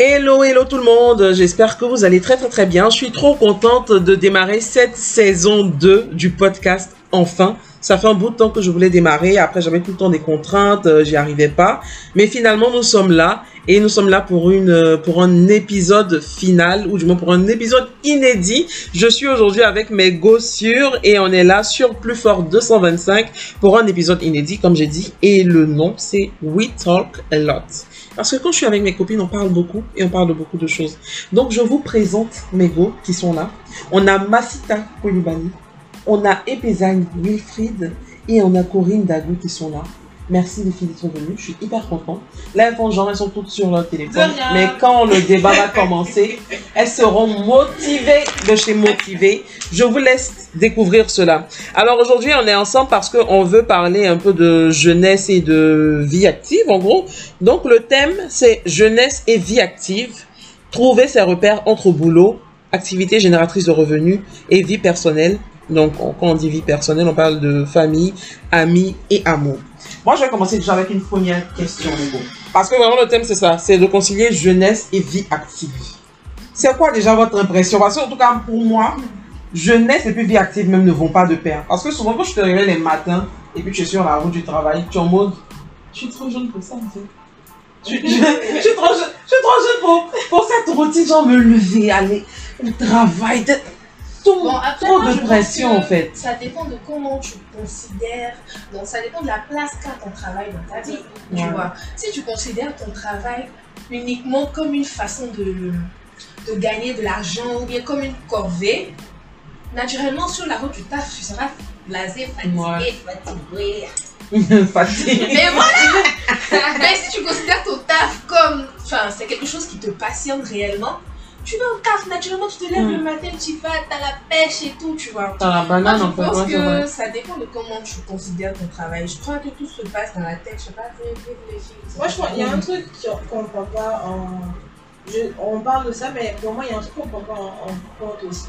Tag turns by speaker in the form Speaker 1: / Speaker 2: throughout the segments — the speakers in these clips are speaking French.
Speaker 1: Hello, hello tout le monde, j'espère que vous allez très très très bien. Je suis trop contente de démarrer cette saison 2 du podcast enfin. Ça fait un bout de temps que je voulais démarrer, après j'avais tout le temps des contraintes, euh, j'y arrivais pas. Mais finalement nous sommes là et nous sommes là pour une euh, pour un épisode final ou du moins pour un épisode inédit. Je suis aujourd'hui avec mes gossures et on est là sur Plus Fort 225 pour un épisode inédit comme j'ai dit et le nom c'est We Talk a Lot. Parce que quand je suis avec mes copines, on parle beaucoup et on parle de beaucoup de choses. Donc je vous présente mes go qui sont là. On a Masita Koulibaly, on a Epezagne Wilfried et on a Corinne Dagou qui sont là. Merci les filles d'être venues, je suis hyper contente. Là, elles font genre, elles sont toutes sur leur téléphone. Mais quand le débat va commencer, elles seront motivées de chez Motivées. Je vous laisse découvrir cela. Alors aujourd'hui, on est ensemble parce qu'on veut parler un peu de jeunesse et de vie active, en gros. Donc le thème, c'est jeunesse et vie active. Trouver ses repères entre boulot, activité génératrice de revenus et vie personnelle. Donc on- quand on dit vie personnelle, on parle de famille, amis et amour. Moi, je vais commencer déjà avec une première question. Parce que vraiment, le thème, c'est ça. C'est de concilier jeunesse et vie active. C'est quoi déjà votre impression? Parce que, en tout cas, pour moi, jeunesse et puis vie active même ne vont pas de pair. Parce que souvent, quand je te réveille les matins et puis tu es sur la route du travail, tu es en mode, je suis trop jeune pour ça, en fait. Je, je- je suis trop jeune, je suis trop jeune pour, pour cette routine, genre me lever, aller au travail, tout,
Speaker 2: Bon, après,
Speaker 1: trop
Speaker 2: moi,
Speaker 1: de pression, en fait.
Speaker 2: Ça dépend de comment tu considères. Donc, ça dépend de la place qu'a ton travail dans ta vie. Tu vois. Si tu considères ton travail uniquement comme une façon de, de gagner de l'argent ou bien comme une corvée, naturellement, sur la route du taf, tu seras blasé, fatigué,
Speaker 1: Ouais.
Speaker 2: fatigué.
Speaker 1: Fatigué.
Speaker 2: Mais voilà Mais si tu considères ton taf comme. Enfin, c'est quelque chose qui te passionne réellement, tu vas au taf, naturellement, tu te lèves le matin, tu vas, t'as la pêche et tout, tu vois.
Speaker 1: Dans la
Speaker 2: Moi,
Speaker 1: banane,
Speaker 2: je
Speaker 1: en fait,
Speaker 2: pense
Speaker 1: ouais,
Speaker 2: que ça dépend de comment tu considères ton travail. Je crois que tout se passe dans la tête. Je sais pas,
Speaker 3: Moi, je
Speaker 2: savez.
Speaker 3: qu'il y a un truc qu'on ne prend pas en. je- on parle de ça, mais pour moi, il y a un truc qu'on ne prend pas en, en compte aussi.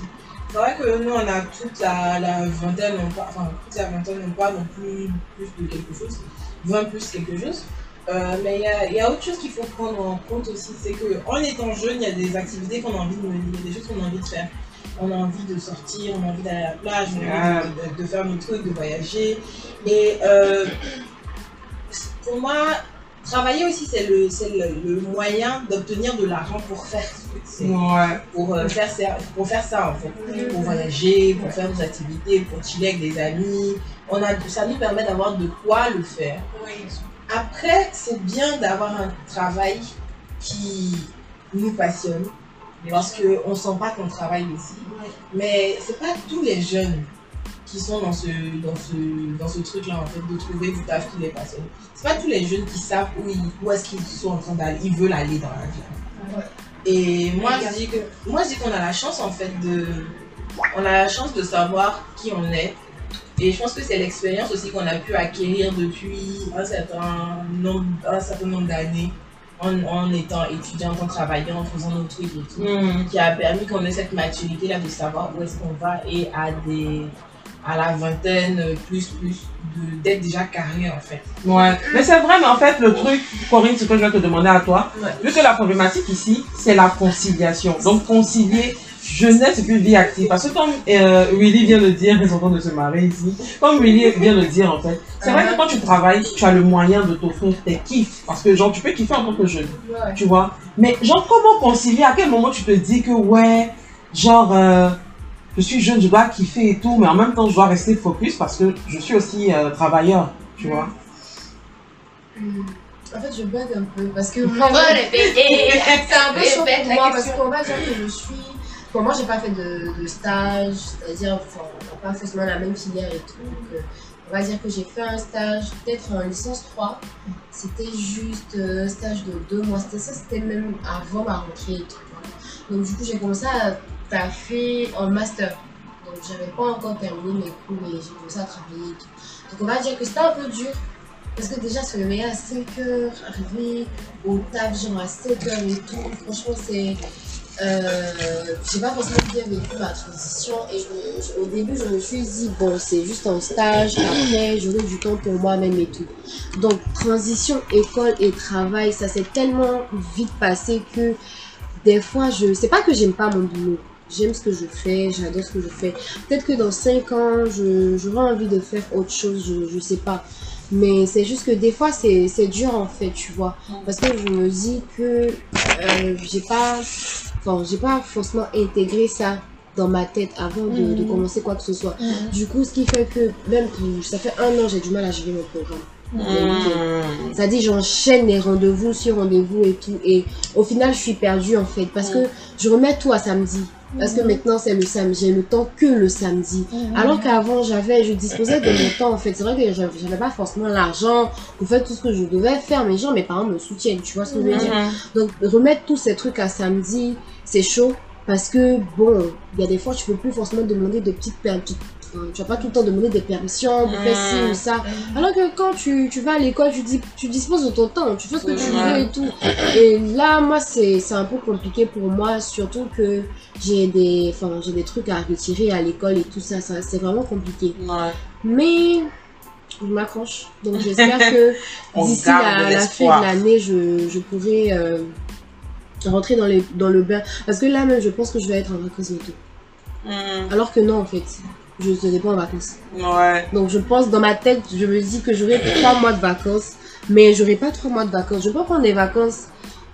Speaker 3: C'est vrai que nous, on a toute la, la vingtaine, on pas, enfin, toute la vingtaine, on pas non plus plus de quelque chose, 20 plus quelque chose. Euh, mais il y a, il y a autre chose qu'il faut prendre en compte aussi, c'est qu'en étant jeune, il y a des activités qu'on a envie de mener, des choses qu'on a envie de faire. On a envie de sortir, on a envie d'aller à la plage, on a envie de, de- de faire nos trucs, de voyager. Et euh, pour moi, travailler aussi, c'est le, c'est le, le moyen d'obtenir de l'argent pour faire ce que c'est
Speaker 1: Ouais.
Speaker 3: pour, euh, faire ça, pour faire ça en fait. Pour voyager, pour faire des activités, pour chiller avec des amis. On a, ça nous permet d'avoir de quoi le faire.
Speaker 2: Oui.
Speaker 3: Après, c'est bien d'avoir un travail qui nous passionne. Parce qu'on ne sent pas qu'on travaille aussi. Mais c'est pas tous les jeunes qui sont dans ce, dans ce, dans ce truc-là, en fait, de trouver du taf qui les passionne. C'est pas tous les jeunes qui savent où, ils- où est-ce qu'ils sont en train d'aller, ils veulent aller dans la vie.
Speaker 2: Ouais.
Speaker 3: Et moi, je dis que, moi, je dis qu'on a la chance, en fait, de, on a la chance de savoir qui on est. Et je pense que c'est l'expérience aussi qu'on a pu acquérir depuis un certain nombre, un certain nombre d'années en, en étant étudiant, en travaillant, en faisant nos trucs et tout
Speaker 1: Hmm.
Speaker 3: qui a permis qu'on ait cette maturité là de savoir où est-ce qu'on va et à des à la vingtaine plus plus d'être déjà carré en fait.
Speaker 1: Ouais. Mais c'est vrai, mais en fait, le truc, Corinne, ce que je vais te demander à toi,
Speaker 3: Ouais.
Speaker 1: vu que la problématique ici, c'est la conciliation. Donc, concilier jeunesse et puis vie active. Parce que comme euh, Willy vient de dire, ils sont en train de se marier ici, comme Willy vient de dire, en fait, c'est vrai que quand tu travailles, tu as le moyen de t'offrir tes kiffs. Parce que, genre, tu peux kiffer en tant que jeune.
Speaker 2: Ouais.
Speaker 1: tu vois. Mais genre, comment concilier? À quel moment tu te dis que, ouais, genre, euh, je suis jeune, je dois kiffer et tout, mais en même temps, je dois rester focus parce que je suis aussi euh, travailleur, tu vois.
Speaker 4: En fait, je bug un peu parce que
Speaker 2: On va répéter.
Speaker 4: c'est un peu chaud pour
Speaker 2: la
Speaker 4: moi parce qu'on va dire que je suis. Bon, moi, j'ai pas fait de, stage, c'est-à-dire, enfin, pas forcément la même filière et tout. Euh, on va dire que j'ai fait un stage, peut-être en licence 3. C'était juste euh, un stage de deux mois. C'était ça, c'était même avant ma rentrée et tout. Donc, du coup, j'ai commencé à taffer en master. Donc, j'avais pas encore terminé mes cours et j'ai commencé à travailler et tout. Donc, on va dire que c'était un peu dur. Parce que déjà, se réveiller à 5 heures, arriver au taf, genre à 7 heures et tout, franchement, c'est. Euh, j'ai pas forcément bien vécu ma transition et au début je me suis dit bon c'est juste un stage après j'aurai du temps pour moi-même et tout. Donc transition école et travail ça s'est tellement vite passé que des fois je c'est pas que j'aime pas mon boulot. J'aime ce que je fais j'adore ce que je fais. Peut-être que dans 5 ans j'aurai envie de faire autre chose je, je sais pas. Mais c'est juste que des fois c'est c'est dur en fait tu vois. Parce que je me dis que euh, j'ai pas enfin j'ai pas forcément intégré ça dans ma tête avant de, de commencer quoi que ce soit. Du coup ce qui fait que même pour- ça fait un an j'ai du mal à gérer mon programme.
Speaker 1: Hmm.
Speaker 4: c'est-à-dire j'enchaîne les rendez-vous sur rendez-vous et tout. Et au final je suis perdue en fait parce que je remets tout à samedi. Parce que maintenant c'est le samedi. J'ai le temps que le samedi. Alors qu'avant j'avais je disposais de mon temps en fait. C'est vrai que j'avais pas forcément l'argent pour faire tout ce que je devais faire mais genre mes parents me soutiennent tu vois ce que je veux dire? Donc remettre tous ces trucs à samedi c'est chaud parce que bon il y a des fois tu peux plus forcément demander de petites per- petites- enfin, tu vas pas tout le temps demander des permissions pour faire ci ou ça alors que quand tu, tu vas à l'école, tu, dis, tu disposes de ton temps, tu fais ce que tu veux et tout. Et là, moi, c'est un peu compliqué pour moi, surtout que j'ai des, des trucs à retirer à l'école et tout ça, ça c'est vraiment compliqué.
Speaker 1: Ouais.
Speaker 4: Mais je m'accroche. Donc j'espère que d'ici la, la fin de l'année, je, je pourrai euh, rentrer dans, les, dans le bain. Parce que là même, je pense que je vais être en vacances bientôt.
Speaker 1: Hmm.
Speaker 4: Alors que non, en fait, je ne serai pas en vacances.
Speaker 1: Ouais.
Speaker 4: Donc je pense dans ma tête, je me dis que j'aurai trois mois de vacances, mais j'aurai pas trois mois de vacances. Je peux prendre des vacances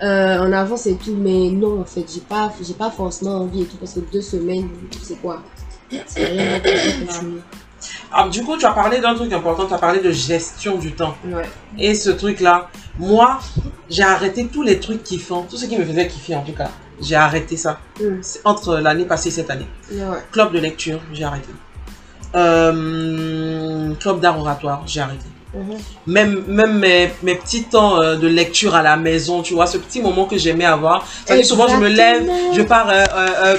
Speaker 4: euh, en avance et tout, mais non en fait, j'ai pas, j'ai pas forcément envie et tout parce que deux semaines, c'est quoi? C'est rien.
Speaker 1: Ah, du coup, tu as parlé d'un truc important, tu as parlé de gestion du temps.
Speaker 4: Ouais.
Speaker 1: Et ce truc-là, moi, j'ai arrêté tous les trucs kiffants, tout ce qui me faisait kiffer en tout cas. J'ai arrêté ça.
Speaker 4: Mm.
Speaker 1: C'est Entre l'année passée et cette année.
Speaker 4: Ouais.
Speaker 1: Club de lecture, j'ai arrêté. Euh, club d'art oratoire, j'ai arrêté.
Speaker 4: Mhm.
Speaker 1: Même, même mes, mes petits temps euh, de lecture à la maison, tu vois, ce petit moment que j'aimais avoir. Souvent, je me lève, je pars euh,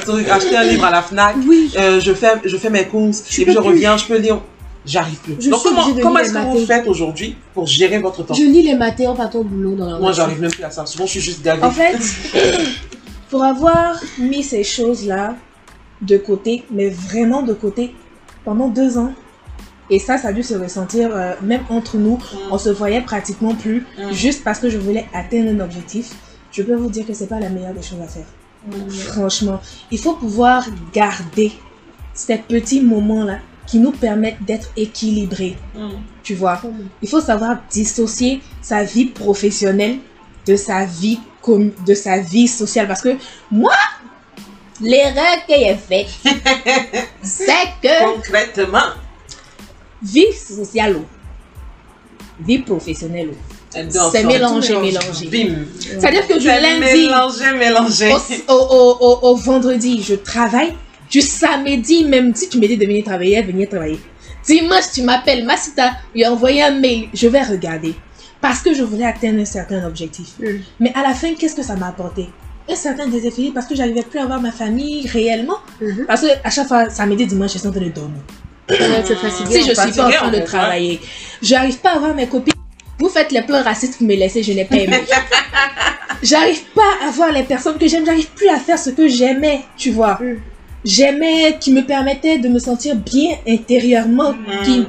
Speaker 1: euh, acheter un livre à la FNAC,
Speaker 4: Oui.
Speaker 1: je, fais, je fais mes courses, et puis je reviens, je peux lire. J'arrive plus.
Speaker 4: Je
Speaker 1: Donc, comment, comment est-ce que vous faites aujourd'hui pour gérer votre temps
Speaker 4: Je lis les matins en partant au boulot dans la
Speaker 1: Moi, j'arrive même plus à ça. Souvent, je suis juste gavée.
Speaker 2: En fait, pour avoir mis ces choses-là de côté, mais vraiment de côté, pendant deux ans, et ça, ça a dû se ressentir, euh, même entre nous, on se voyait pratiquement plus,
Speaker 1: Mm.
Speaker 2: juste parce que je voulais atteindre un objectif. Je peux vous dire que c'est pas la meilleure des choses à faire. Franchement, il faut pouvoir garder ces petits moments-là qui nous permettent d'être équilibrés.
Speaker 1: Mm.
Speaker 2: Tu vois, il faut savoir dissocier sa vie professionnelle de sa vie com- de sa vie sociale parce que moi l'erreur que j'ai faite c'est que
Speaker 1: Concrètement,
Speaker 2: vie sociale oh, vie professionnelle oh, C'est mélangé, mélangé.
Speaker 1: Bim.
Speaker 2: c'est à dire que du lundi
Speaker 1: mélangé, mélangé.
Speaker 2: au, au, au, au- au vendredi je travaille du samedi même si tu me dis de venir travailler venir travailler dimanche tu m'appelles Masita lui a envoyé un mail je vais regarder parce que je voulais atteindre un certain objectif
Speaker 4: Mm.
Speaker 2: Mais à la fin, qu'est-ce que ça m'a apporté? Un certain déséquilibre parce que j'arrivais plus à voir ma famille réellement.
Speaker 4: Mhm.
Speaker 2: Parce que à chaque fois, samedi, dimanche, je suis en train de dormir. Si je suis pas en train de travailler, j'arrive pas à voir mes copines. Vous faites les plans racistes vous me laissez, je n'ai pas aimé. j'arrive pas à voir les personnes que j'aime, j'arrive plus à faire ce que j'aimais, tu vois.
Speaker 4: Mm.
Speaker 2: J'aimais, qui me permettait de me sentir bien intérieurement,
Speaker 1: Mm.
Speaker 2: qui,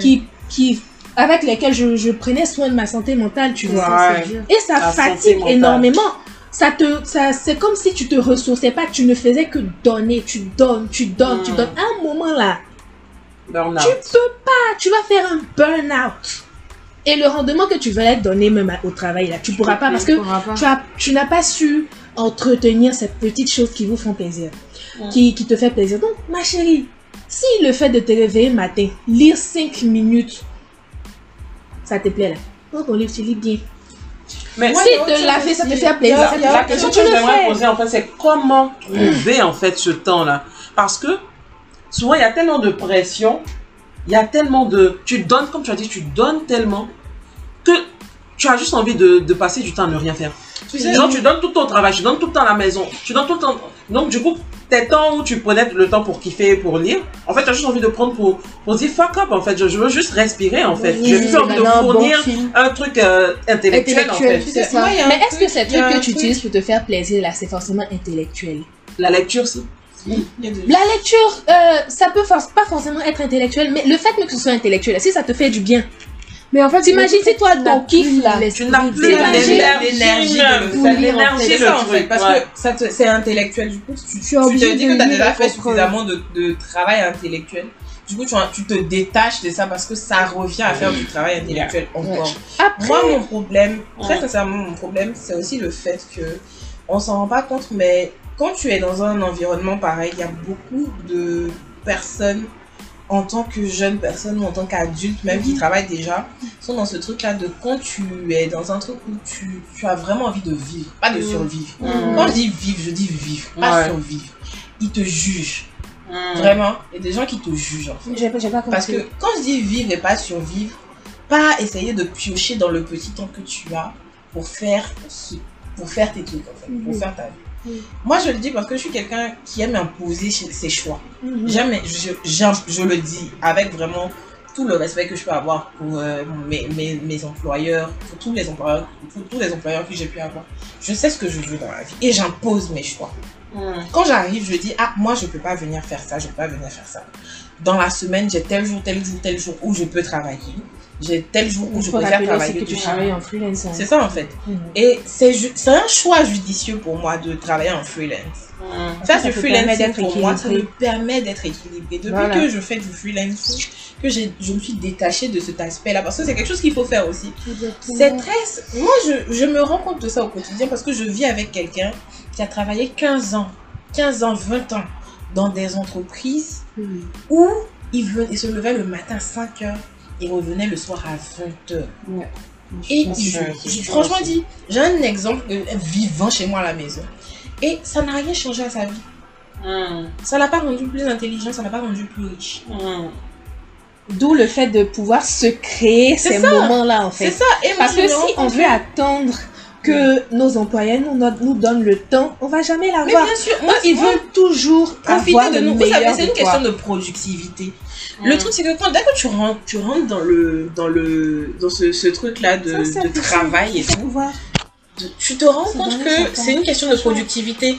Speaker 2: qui, qui, avec lesquels je, je prenais soin de ma santé mentale, tu vois.
Speaker 1: Ouais.
Speaker 2: Et ça
Speaker 1: La
Speaker 2: fatigue énormément. Ça te, ça, c'est comme si tu te ressourçais pas, tu ne faisais que donner, tu donnes, tu donnes, tu
Speaker 1: Mm.
Speaker 2: donnes. À un moment là,
Speaker 1: Burnout.
Speaker 2: tu peux pas, tu vas faire un burn-out. Et le rendement que tu veux donner même au travail là, tu pourras pas parce que
Speaker 4: tu,
Speaker 2: as, tu n'as pas su entretenir ces petites choses qui vous font plaisir,
Speaker 1: Mm.
Speaker 2: qui, qui te fait plaisir. Donc, ma chérie, si le fait de te réveiller le matin, lire 5 minutes, ça te plaît là. Prends ton livre, tu lis bien.
Speaker 1: Mais
Speaker 2: si te
Speaker 5: chose
Speaker 2: laver, ça te fait plaisir.
Speaker 1: la,
Speaker 2: ça te
Speaker 1: la question que j'aimerais poser en fait, c'est comment trouver en fait ce temps-là Parce que souvent il y a tellement de pression, il y a tellement de. Tu donnes, comme tu as dit, tu donnes tellement que tu as juste envie de, de passer du temps à ne rien faire.
Speaker 5: Tu sais,
Speaker 1: Genre, tu donnes tout ton travail, tu donnes tout le temps à la maison, tu donnes tout le temps. Donc, du coup, tes temps où tu prenais le temps pour kiffer, pour lire, en fait, tu as juste envie de prendre pour, pour dire fuck up, en fait. Je, je veux juste respirer, en fait.
Speaker 4: Oui,
Speaker 1: J'ai plus envie de
Speaker 4: maintenant, un bon
Speaker 1: fournir un truc euh, intellectuel, en fait.
Speaker 4: c'est ça.
Speaker 3: Un
Speaker 2: Mais est-ce que
Speaker 3: truc-
Speaker 2: ces trucs que tu utilises pour te faire plaisir, là, c'est forcément intellectuel
Speaker 1: La lecture,
Speaker 3: a des-
Speaker 2: La lecture, euh, ça peut for- pas forcément être intellectuel, mais le fait même que ce soit intellectuel, si ça te fait du bien.
Speaker 4: Mais en fait,
Speaker 2: T'imagines si toi, ton kiff, là,
Speaker 1: Tu n'as plus l'énergie,
Speaker 3: l'énergie de le
Speaker 1: même.
Speaker 3: faire.
Speaker 1: l'énergie,
Speaker 3: C'est ça en fait, parce
Speaker 1: ouais.
Speaker 3: que ça c'est intellectuel. Du coup, tu,
Speaker 4: Tu
Speaker 3: te dis
Speaker 4: de
Speaker 3: que tu as déjà fait suffisamment de, de travail intellectuel. Du coup, tu, tu te détaches de ça parce que ça revient à faire du travail intellectuel encore.
Speaker 2: Après,
Speaker 3: Moi, mon problème, très
Speaker 1: Ouais.
Speaker 3: sincèrement, mon problème, c'est aussi le fait que on s'en rend pas compte, mais quand tu es dans un environnement pareil, il y a beaucoup de personnes en tant que jeune personne ou en tant qu'adulte, même qui travaillent déjà, sont dans ce truc-là de quand tu es dans un truc où tu, tu as vraiment envie de vivre, pas de survivre.
Speaker 1: Mm.
Speaker 3: Quand je dis vivre, je dis vivre, pas
Speaker 1: Ouais.
Speaker 3: survivre. Ils te jugent,
Speaker 1: Mm.
Speaker 3: vraiment. Il y a des gens qui te jugent. en fait.
Speaker 2: pas.
Speaker 3: Parce que quand je dis vivre et pas survivre, pas essayer de piocher dans le petit temps que tu as pour faire, ce- pour faire tes trucs, en fait, pour
Speaker 4: Mhm.
Speaker 3: faire ta vie.
Speaker 4: Mhm.
Speaker 3: Moi, je le dis parce que je suis quelqu'un qui aime imposer ses choix.
Speaker 4: Mhm.
Speaker 3: Jamais, je, je le dis avec vraiment tout le respect que je peux avoir pour euh, mes, mes, mes employeurs, pour tous les employeurs, pour tous les employeurs que j'ai pu avoir. Je sais ce que je veux dans la vie et j'impose mes choix.
Speaker 1: Mm.
Speaker 3: Quand j'arrive, je dis, ah, moi, je peux pas venir faire ça, je peux pas venir faire ça. Dans la semaine, j'ai tel jour, tel jour, tel jour où je peux travailler. J'ai tel jour où je préfère travailler.
Speaker 2: que tu travailles en freelance. hein.
Speaker 3: C'est ça, en fait.
Speaker 2: Mhm.
Speaker 3: Et c'est un choix judicieux pour moi de travailler en freelance.
Speaker 1: Mm.
Speaker 3: Faire
Speaker 2: ça
Speaker 3: freelancing
Speaker 2: d'être
Speaker 3: pour moi, ça me permet d'être équilibré. Depuis
Speaker 2: Voilà.
Speaker 3: que je fais du freelancing, que je me suis détachée de cet aspect-là, parce que c'est quelque chose qu'il faut faire aussi. C'est très... Moi, je, je me rends compte de ça au quotidien parce que je vis avec quelqu'un qui a travaillé 15 ans, 15 ans, 20 ans dans des entreprises
Speaker 4: Mhm.
Speaker 3: où il, venait, il se levait le matin à 5 heures et revenait le soir à 20 heures. Et
Speaker 4: pense
Speaker 3: je- franchement dit, j'ai un exemple euh, vivant chez moi à la maison. Et ça n'a rien changé à sa vie.
Speaker 1: Mm.
Speaker 3: Ça l'a pas rendu plus intelligent, ça l'a pas rendu plus riche.
Speaker 1: Mm.
Speaker 2: D'où le fait de pouvoir se créer
Speaker 3: C'est
Speaker 2: ces moments-là, en
Speaker 3: C'est
Speaker 2: fait.
Speaker 3: ça. Et
Speaker 2: Parce que si on veut attendre que nos employeurs nous, nous donnent le temps, on va jamais
Speaker 3: Mais
Speaker 2: l'avoir.
Speaker 3: bien sûr, moi,
Speaker 2: ils veulent toujours
Speaker 3: profiter
Speaker 2: avoir
Speaker 3: de nous. Vous savez,
Speaker 2: meilleur
Speaker 3: c'est une question de productivité. Le truc, c'est que quand, dès que tu rentres, tu rentres dans le, dans le, dans ce, ce truc-là de,
Speaker 2: Ça,
Speaker 3: travail et tout,
Speaker 2: Pouvoir.
Speaker 3: Tu te rends compte que c'est une question de productivité.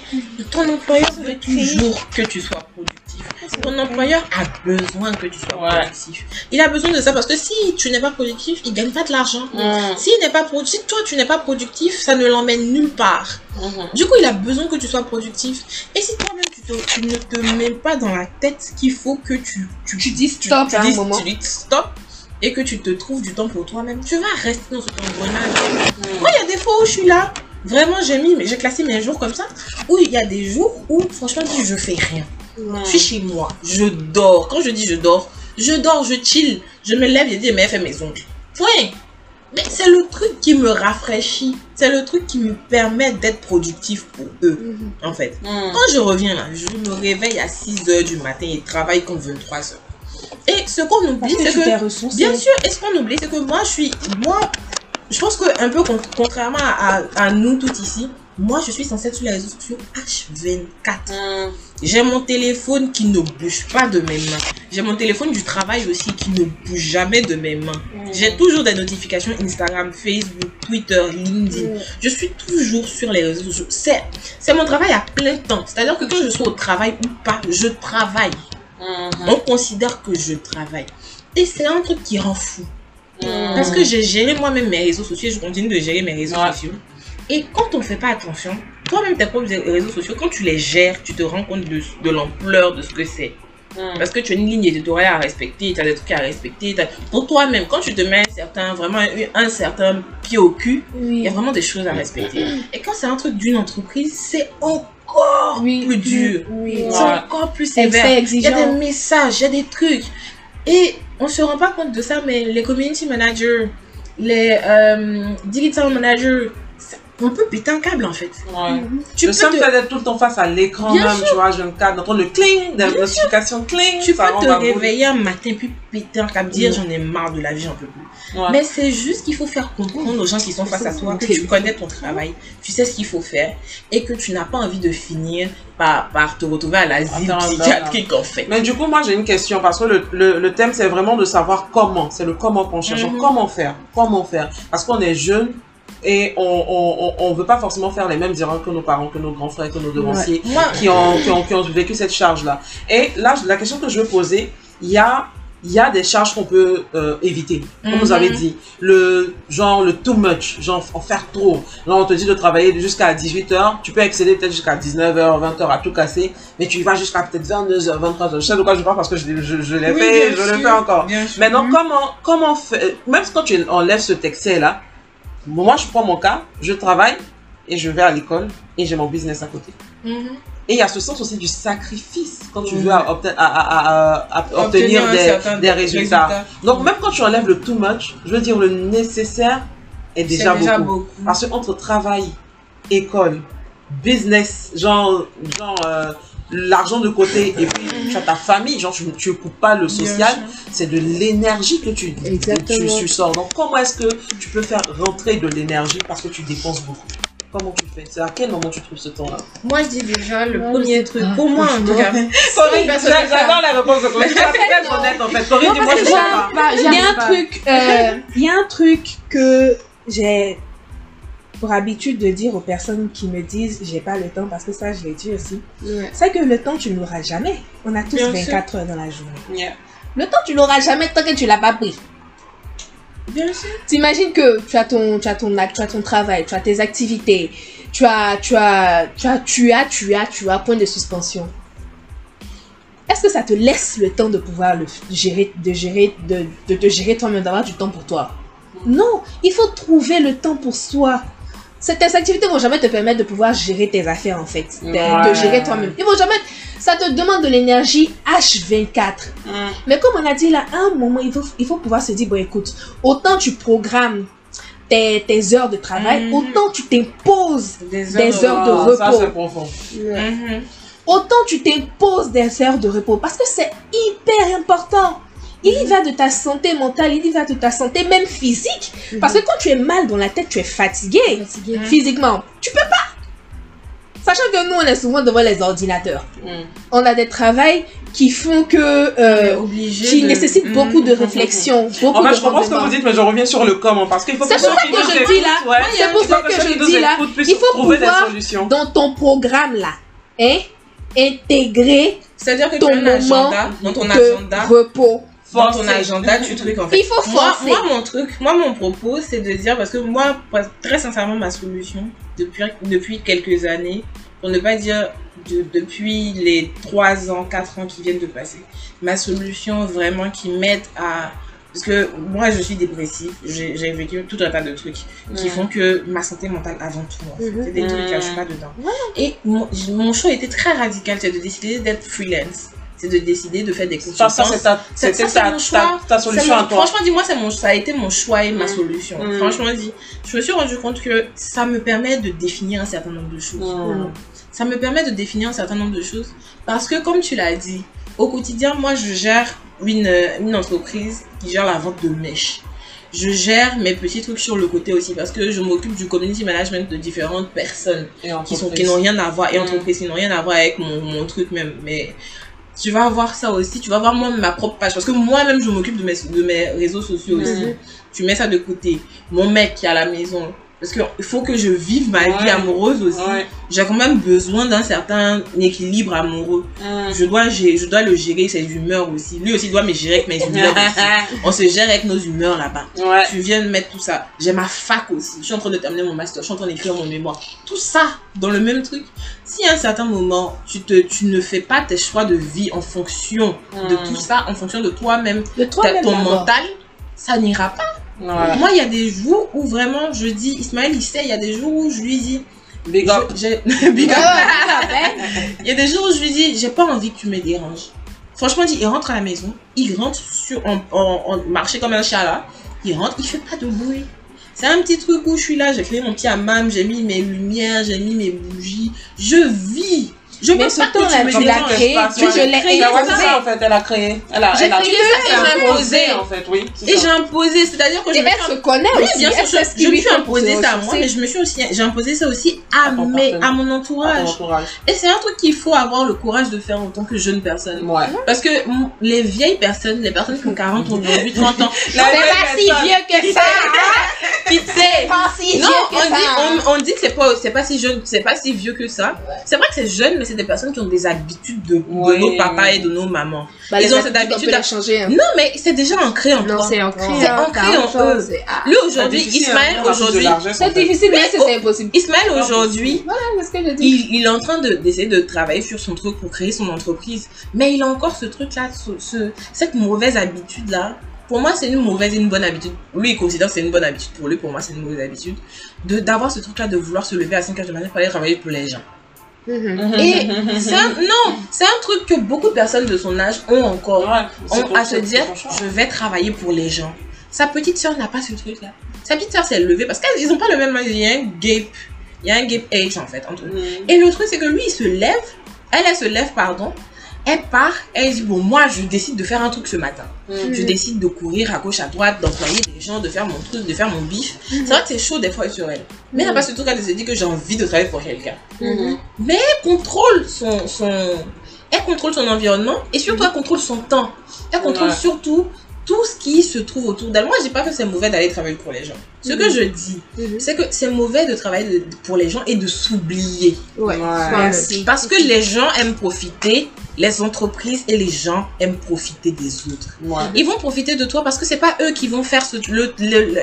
Speaker 3: Ton employeur veut toujours que tu sois productif. Ton employeur a besoin que tu sois
Speaker 1: Ouais.
Speaker 3: productif. Il a besoin de ça parce que si tu n'es pas productif, il gagne pas de l'argent.
Speaker 1: Mm.
Speaker 3: S'il n'est pas productif, si toi tu n'es pas productif, ça ne l'emmène nulle part.
Speaker 1: Mhm.
Speaker 3: Du coup, il a besoin que tu sois productif. Et si toi-même tu, ne te mets pas dans la tête qu'il faut que tu, tu,
Speaker 2: Tu dis stop
Speaker 3: tu dis-
Speaker 2: moment.
Speaker 3: tu dis stop et que tu te trouves du temps pour toi-même, tu vas rester dans cet engrenage. Moi, il y a des fois où je suis là, vraiment, j'ai mis, j'ai classé mes jours comme ça, où il y a des jours où, franchement, je fais rien. Je suis chez moi, je dors. Quand je dis je dors, je dors, je chill, je me lève, je dis, mais fais mes ongles. Point. Mais c'est le truc qui me rafraîchit. C'est le truc qui me permet d'être productif pour eux,
Speaker 4: Mhm.
Speaker 3: en fait.
Speaker 1: Mm.
Speaker 3: Quand je reviens là, je me réveille à 6 heures du matin et travaille comme 23 heures. Et ce qu'on oublie,
Speaker 2: que
Speaker 3: c'est que. Bien sûr, et ce qu'on oublie, c'est que moi, je suis. Moi, je pense que, un peu con- contrairement à, à nous toutes ici, moi, je suis censée être sur les réseaux sociaux H24.
Speaker 1: Mm.
Speaker 3: J'ai mon téléphone qui ne bouge pas de mes mains. J'ai mon téléphone du travail aussi qui ne bouge jamais de mes mains. J'ai toujours des notifications Instagram, Facebook, Twitter, LinkedIn. Je suis toujours sur les réseaux sociaux. C'est, c'est mon travail à plein temps. C'est-à-dire que quand je suis au travail ou pas, je travaille.
Speaker 1: Mhm.
Speaker 3: On considère que je travaille. Et c'est un truc qui rend fou.
Speaker 1: Mm.
Speaker 3: Parce que j'ai géré moi-même mes réseaux sociaux, je continue de gérer mes réseaux
Speaker 1: Ouais.
Speaker 3: sociaux. Et quand on fait pas attention, toi-même tes propres réseaux sociaux, quand tu les gères, tu te rends compte de, de l'ampleur de ce que c'est.
Speaker 1: Mm.
Speaker 3: Parce que tu as une ligne éditoriale à respecter, tu as des trucs à respecter. Pour toi-même, quand tu te mets un certain, vraiment un, un certain pied au cul, il
Speaker 2: Oui.
Speaker 3: y a vraiment des choses à respecter. Et quand c'est un truc d'une entreprise, c'est encore
Speaker 2: Oui.
Speaker 3: plus dur.
Speaker 2: Oui.
Speaker 3: C'est
Speaker 1: Ouais.
Speaker 3: encore plus sévère. Il y a des messages, il y a des trucs. Et on se rend pas compte de ça, mais les community managers, les euh, digital managers, on peut péter un câble en fait.
Speaker 1: Ouais.
Speaker 3: Tu
Speaker 1: le
Speaker 3: peux
Speaker 1: simple
Speaker 3: te-
Speaker 1: d'être tout le temps face à l'écran même, tu vois, je me cadre, d'entendre le cling, des notifications cling,
Speaker 3: Tu peux te réveiller un matin puis péter un câble, dire
Speaker 1: Mm.
Speaker 3: j'en ai marre de la vie, j'en peux plus.
Speaker 1: Ouais.
Speaker 3: Mais c'est juste qu'il faut faire comprendre aux gens qui sont face à toi que tu connais ton travail, tu sais ce qu'il faut faire et que tu n'as pas envie de finir par, par te retrouver à l'asile psychiatrique en fait.
Speaker 1: Mais du coup, moi, j'ai une question parce que le, le, le thème, c'est vraiment de savoir comment. C'est le comment qu'on cherche.
Speaker 3: Mhm.
Speaker 1: Comment faire? Comment faire? Parce qu'on est jeune et on on, on, on veut pas forcément faire les mêmes erreurs que nos parents, que nos grands frères, que nos devanciers
Speaker 3: Moi,
Speaker 1: qui, ont, qui, ont, qui ont vécu cette charge-là. Et là, la question que je veux poser, il y a, y a des charges qu'on peut euh, éviter. Comme vous
Speaker 3: Mhm.
Speaker 1: avez dit, le genre le too much, genre en faire trop. Là, on te dit de travailler jusqu'à 18h, tu peux excéder peut-être jusqu'à 19h, 20h à tout casser, mais tu y vas jusqu'à peut-être 22h, 23h. Je sais de quoi je parle parce que je, je, je l'ai
Speaker 3: Oui,
Speaker 1: fait, je le fais encore. Maintenant, comment, comment faire, même quand tu enlèves ce texte-là, moi, je prends mon cas, je travaille et je vais à l'école et j'ai mon business à côté.
Speaker 3: Mhm.
Speaker 1: Et il y a ce sens aussi du sacrifice quand tu
Speaker 3: Mhm.
Speaker 1: veux à obten- à- à- à- à obtenir des, résultats. Donc même quand tu enlèves le too much, je veux dire le nécessaire est déjà,
Speaker 3: déjà
Speaker 1: beaucoup.
Speaker 3: beaucoup.
Speaker 1: Parce que entre travail, école, business, genre, genre euh, l'argent de côté et puis tu as ta famille, genre tu ne coupes pas le social, c'est de l'énergie que tu, que tu, sors. Donc comment est-ce que tu peux faire rentrer de l'énergie parce que tu dépenses beaucoup? Comment tu fais? C'est à quel moment tu trouves ce temps-là?
Speaker 3: Moi, je dis déjà le
Speaker 4: Ouais,
Speaker 3: premier
Speaker 4: je-
Speaker 3: truc,
Speaker 4: Ah,
Speaker 3: pour moi en tout cas.
Speaker 4: Ça-
Speaker 1: j'adore la réponse de Corinne. Tu vas être très honnête en fait. Corinne, dis-moi,
Speaker 2: parce
Speaker 1: je sais pas.
Speaker 2: Il y a un truc, euh, il y a un truc que j'ai pour habitude de dire aux personnes qui me disent j'ai pas le temps parce que ça je l'ai dit aussi.
Speaker 4: Ouais.
Speaker 2: C'est que le temps tu ne l'auras jamais. On a tous
Speaker 3: Bien
Speaker 2: 24 heures dans la journée.
Speaker 1: Yeah.
Speaker 2: Le temps tu l'auras jamais tant que tu l'as pas pris.
Speaker 3: Bien sûr.
Speaker 2: T'imagines que tu as ton, tu as ton, tu as ton travail, tu as tes activités, tu as, tu as, tu as, tu as, tu as, tu as, point de suspension. Est-ce que ça te laisse le temps de pouvoir le gérer, de gérer, de, de te gérer toi-même, d'avoir du temps pour toi? Non, il faut trouver le temps pour soi. Ces- Tes activités vont jamais te permettre de pouvoir gérer tes affaires en fait, de, gérer toi-même. Ils vont jamais, ça te demande de l'énergie H24.
Speaker 1: Mm.
Speaker 2: Mais comme on a dit là, à un moment, il faut, il faut pouvoir se dire, bon écoute, autant tu programmes tes, tes heures de travail,
Speaker 3: Mhm.
Speaker 2: autant tu t'imposes,
Speaker 3: Des
Speaker 2: Des heures de
Speaker 1: Ah, Ça,
Speaker 2: repos.
Speaker 1: c'est profond.
Speaker 3: Mhm.
Speaker 2: autant tu t'imposes des heures de repos, parce que c'est hyper important. Il y va de ta santé mentale, il y va de ta santé même physique. Parce que quand tu es mal dans la tête, tu es fatigué
Speaker 4: Fatigué.
Speaker 3: Mhm.
Speaker 2: physiquement. Tu peux pas. Sachant que nous, on est souvent devant les ordinateurs.
Speaker 1: Mm.
Speaker 2: On a des travails qui font que... Euh, qui
Speaker 3: de-
Speaker 2: nécessitent
Speaker 3: Mhm.
Speaker 2: beaucoup de réflexion, beaucoup
Speaker 1: En fait,
Speaker 2: de
Speaker 1: je comprends ce que vous dites, mais je reviens sur le comment. Parce qu'il faut
Speaker 2: C'est pour ça que je dis là,
Speaker 1: ouais,
Speaker 2: c'est pour ça que je dis là, il faut
Speaker 1: trouver des
Speaker 2: pouvoir
Speaker 1: solutions.
Speaker 2: dans ton programme là, hein, intégrer
Speaker 3: C'est-à-dire que
Speaker 2: ton
Speaker 3: tu as un
Speaker 2: moment
Speaker 3: agenda, dans ton
Speaker 2: de
Speaker 3: agenda,
Speaker 2: repos.
Speaker 3: Dans ton agenda, tu trucs en fait.
Speaker 2: Il faut
Speaker 3: Moi,
Speaker 2: forcer.
Speaker 3: moi, mon truc, moi, mon propos, c'est de dire, parce que moi, très sincèrement, ma solution, depuis, depuis quelques années, pour ne pas dire de- depuis les 3 ans, 4 ans qui viennent de passer, ma solution vraiment qui m'aide à. Parce que moi, je suis dépressive, j'ai vécu tout un tas de trucs qui font que ma santé mentale avant tout. en fait.
Speaker 2: Mhm.
Speaker 3: C'est des trucs là, je suis pas dedans. Et mon, mon choix était très radical, c'est de décider d'être freelance. C'est de décider de faire des consultances.
Speaker 1: ça, c'est ta,
Speaker 3: Ça, c'est
Speaker 1: ta, ta, solution
Speaker 3: mon-
Speaker 1: à toi.
Speaker 3: Franchement, dis-moi, mon, ça a été mon choix et ma
Speaker 1: Mm.
Speaker 3: solution.
Speaker 1: Mm.
Speaker 3: Franchement, dit, je me suis rendu compte que ça me permet de définir un certain nombre de choses.
Speaker 1: Mm.
Speaker 3: Ça me permet de définir un certain nombre de choses parce que, comme tu l'as dit, au quotidien, moi, je gère une, une entreprise qui gère la vente de mèches. Je gère mes petits trucs sur le côté aussi parce que je m'occupe du community management de différentes personnes qui sont qui n'ont rien à voir et
Speaker 1: Mm.
Speaker 3: entreprises qui n'ont rien à voir avec mon, mon truc même mais tu vas voir ça aussi tu vas voir moi ma propre page. Parce que moi-même je m'occupe de mes de mes réseaux sociaux aussi.
Speaker 1: Mhm.
Speaker 3: tu mets ça de côté. Mon mec qui est à la maison parce qu'il faut que je vive ma vie amoureuse aussi
Speaker 1: Ouais.
Speaker 3: j'ai quand même besoin d'un certain équilibre amoureux
Speaker 1: Mm.
Speaker 3: je dois je dois le gérer ses humeurs aussi lui aussi doit me gérer avec mes humeurs aussi. on se gère avec nos humeurs là-bas
Speaker 1: Ouais.
Speaker 3: tu viens de mettre tout ça. J'ai ma fac aussi. Je suis en train de terminer mon master. Je suis en train d'écrire mon mémoire. Tout ça dans le même truc. Si à un certain moment, tu, te, tu ne fais pas tes choix de vie en fonction de
Speaker 1: Mm.
Speaker 3: tout ça, en fonction de toi-même,
Speaker 2: De
Speaker 3: ton mental, ça n'ira pas.
Speaker 1: Voilà.
Speaker 3: Moi, il y a des jours où vraiment je dis, Ismaël, il sait, il y a des jours où je lui dis,
Speaker 1: Big up.
Speaker 3: Big up. Il y a des jours où je lui dis, j'ai pas envie que tu me déranges. Franchement, dit, il rentre à la maison, il rentre sur, en, en, en- marcher comme un chat là, il rentre, il fait pas de bruit. C'est un petit truc où je suis là, j'ai créé mon petit hammam, j'ai mis mes lumières, j'ai mis mes bougies. Je vis. Je
Speaker 2: Mais
Speaker 3: veux
Speaker 2: ce
Speaker 3: pas que
Speaker 2: temps-là,
Speaker 3: tu me
Speaker 2: tu
Speaker 3: dises
Speaker 2: l'as
Speaker 3: que je
Speaker 2: créé, tu- je l'ai
Speaker 3: ça
Speaker 1: en fait, elle a créé. Elle a,
Speaker 3: J'ai
Speaker 1: elle a
Speaker 3: créé
Speaker 1: tout
Speaker 3: ça et j'ai imposé.
Speaker 1: en fait, oui.
Speaker 3: Et j'ai imposé, c'est-à-dire que je
Speaker 2: Et
Speaker 3: me suis
Speaker 2: elle se connaît
Speaker 3: Oui,
Speaker 2: aussi.
Speaker 3: bien sûr, je, me
Speaker 2: lui
Speaker 3: suis imposé ça à moi, mais je me suis aussi, j'ai imposé ça aussi à, mes, à mon entourage. Et c'est un truc qu'il faut avoir le courage de faire en tant que jeune personne.
Speaker 1: Ouais.
Speaker 3: Parce que les vieilles personnes, les personnes qui ont 40 ans aujourd'hui, 30 ans,
Speaker 2: C'est pas si vieux que ça. hein?
Speaker 3: qui sait? Non, dit, on dit que c'est pas, c'est pas si jeune, c'est pas si vieux que ça. C'est vrai que c'est jeune, mais c'est des personnes qui ont des habitudes de, nos papas et de nos mamans.
Speaker 2: Bah,
Speaker 3: Ils ont cette habitude à-
Speaker 2: changer. hein.
Speaker 3: Non, mais c'est déjà ancré en
Speaker 4: Non,
Speaker 3: toi.
Speaker 4: c'est ancré.
Speaker 3: C'est
Speaker 4: hein,
Speaker 3: ancré en
Speaker 4: chose,
Speaker 3: eux.
Speaker 4: ah.
Speaker 3: Lui aujourd'hui, Ismaël
Speaker 1: hein,
Speaker 3: aujourd'hui,
Speaker 2: C'est difficile, mais
Speaker 3: Mais
Speaker 2: c'est impossible.
Speaker 3: Ismaël aujourd'hui, il, il est en train de- d'essayer de, travailler sur son truc pour créer son entreprise. Mais il a encore ce truc-là, ce, ce- cette mauvaise habitude-là. Pour moi, c'est une mauvaise et une bonne habitude. Lui, il considère que c'est une bonne habitude. Pour lui, pour moi, c'est une mauvaise habitude. De, d'avoir ce truc-là de vouloir se lever à 5 heures du matin pour aller travailler pour les gens.
Speaker 4: Mhm.
Speaker 3: Et c'est un, non, c'est un truc que beaucoup de personnes de son âge ont encore.
Speaker 1: Ouais,
Speaker 3: ont à se dire, je vais travailler pour les gens. Sa petite sœur n'a pas ce truc-là. Sa petite sœur s'est levée parce qu'ils n'ont pas le même âge. Il y a un gap. Il y a un gap age en fait entre.
Speaker 1: Mhm.
Speaker 3: Et le truc, c'est que lui, il se lève. Elle, elle se lève, pardon. Elle part. Elle dit, bon, moi, je décide de faire un truc ce matin.
Speaker 1: Mhm.
Speaker 3: Je décide de courir à gauche, à droite, d'employer des gens, de faire mon truc, de faire mon bif. C'est vrai que c'est chaud des fois sur elle. Mais elle n'a pas ce truc-là de se dire que j'ai envie de travailler pour quelqu'un.
Speaker 1: Mhm.
Speaker 3: Elle contrôle son, son... Elle contrôle son environnement et surtout, elle contrôle son temps. Elle contrôle
Speaker 1: Ouais.
Speaker 3: surtout tout ce qui se trouve autour d'elle. Moi, je dis pas que c'est mauvais d'aller travailler pour les gens. Ce que je dis, c'est que c'est mauvais de travailler de- pour les gens et de s'oublier.
Speaker 4: Ouais.
Speaker 3: Parce que les gens aiment profiter, les entreprises et les gens aiment profiter des autres.
Speaker 1: Ouais.
Speaker 3: Ils vont profiter de toi parce que c'est pas eux qui vont faire ce- le,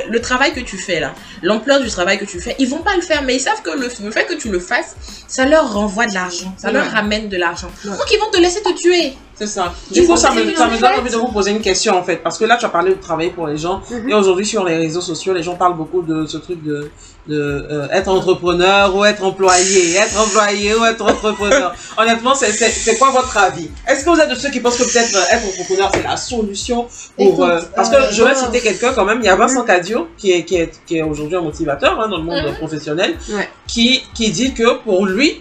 Speaker 3: le, travail que tu fais là. L'ampleur du travail que tu fais, ils vont pas le faire, mais ils savent que le, le fait que tu le fasses, ça leur renvoie de l'argent, ça leur ramène de l'argent.
Speaker 4: Ouais.
Speaker 3: Donc ils vont te laisser te tuer.
Speaker 1: C'est ça. Du coup, ça me, ça me donne envie de vous poser une question en fait. Parce que là, tu as parlé de travailler pour les gens.
Speaker 4: Mhm.
Speaker 1: Et aujourd'hui, sur les réseaux sociaux, les gens parlent beaucoup de ce truc de, de euh, être entrepreneur ou être employé. Être employé ou être entrepreneur. Honnêtement, c'est quoi votre avis Est-ce que vous êtes de ceux qui pensent que peut-être euh, être entrepreneur, c'est la solution pour.
Speaker 4: Écoute,
Speaker 1: euh, parce que
Speaker 4: euh,
Speaker 1: je vais citer quelqu'un quand même. Il y a Vincent Cadio, qui est, qui est, qui est aujourd'hui un motivateur hein, dans le monde professionnel,
Speaker 4: Ouais.
Speaker 1: qui, qui dit que pour lui,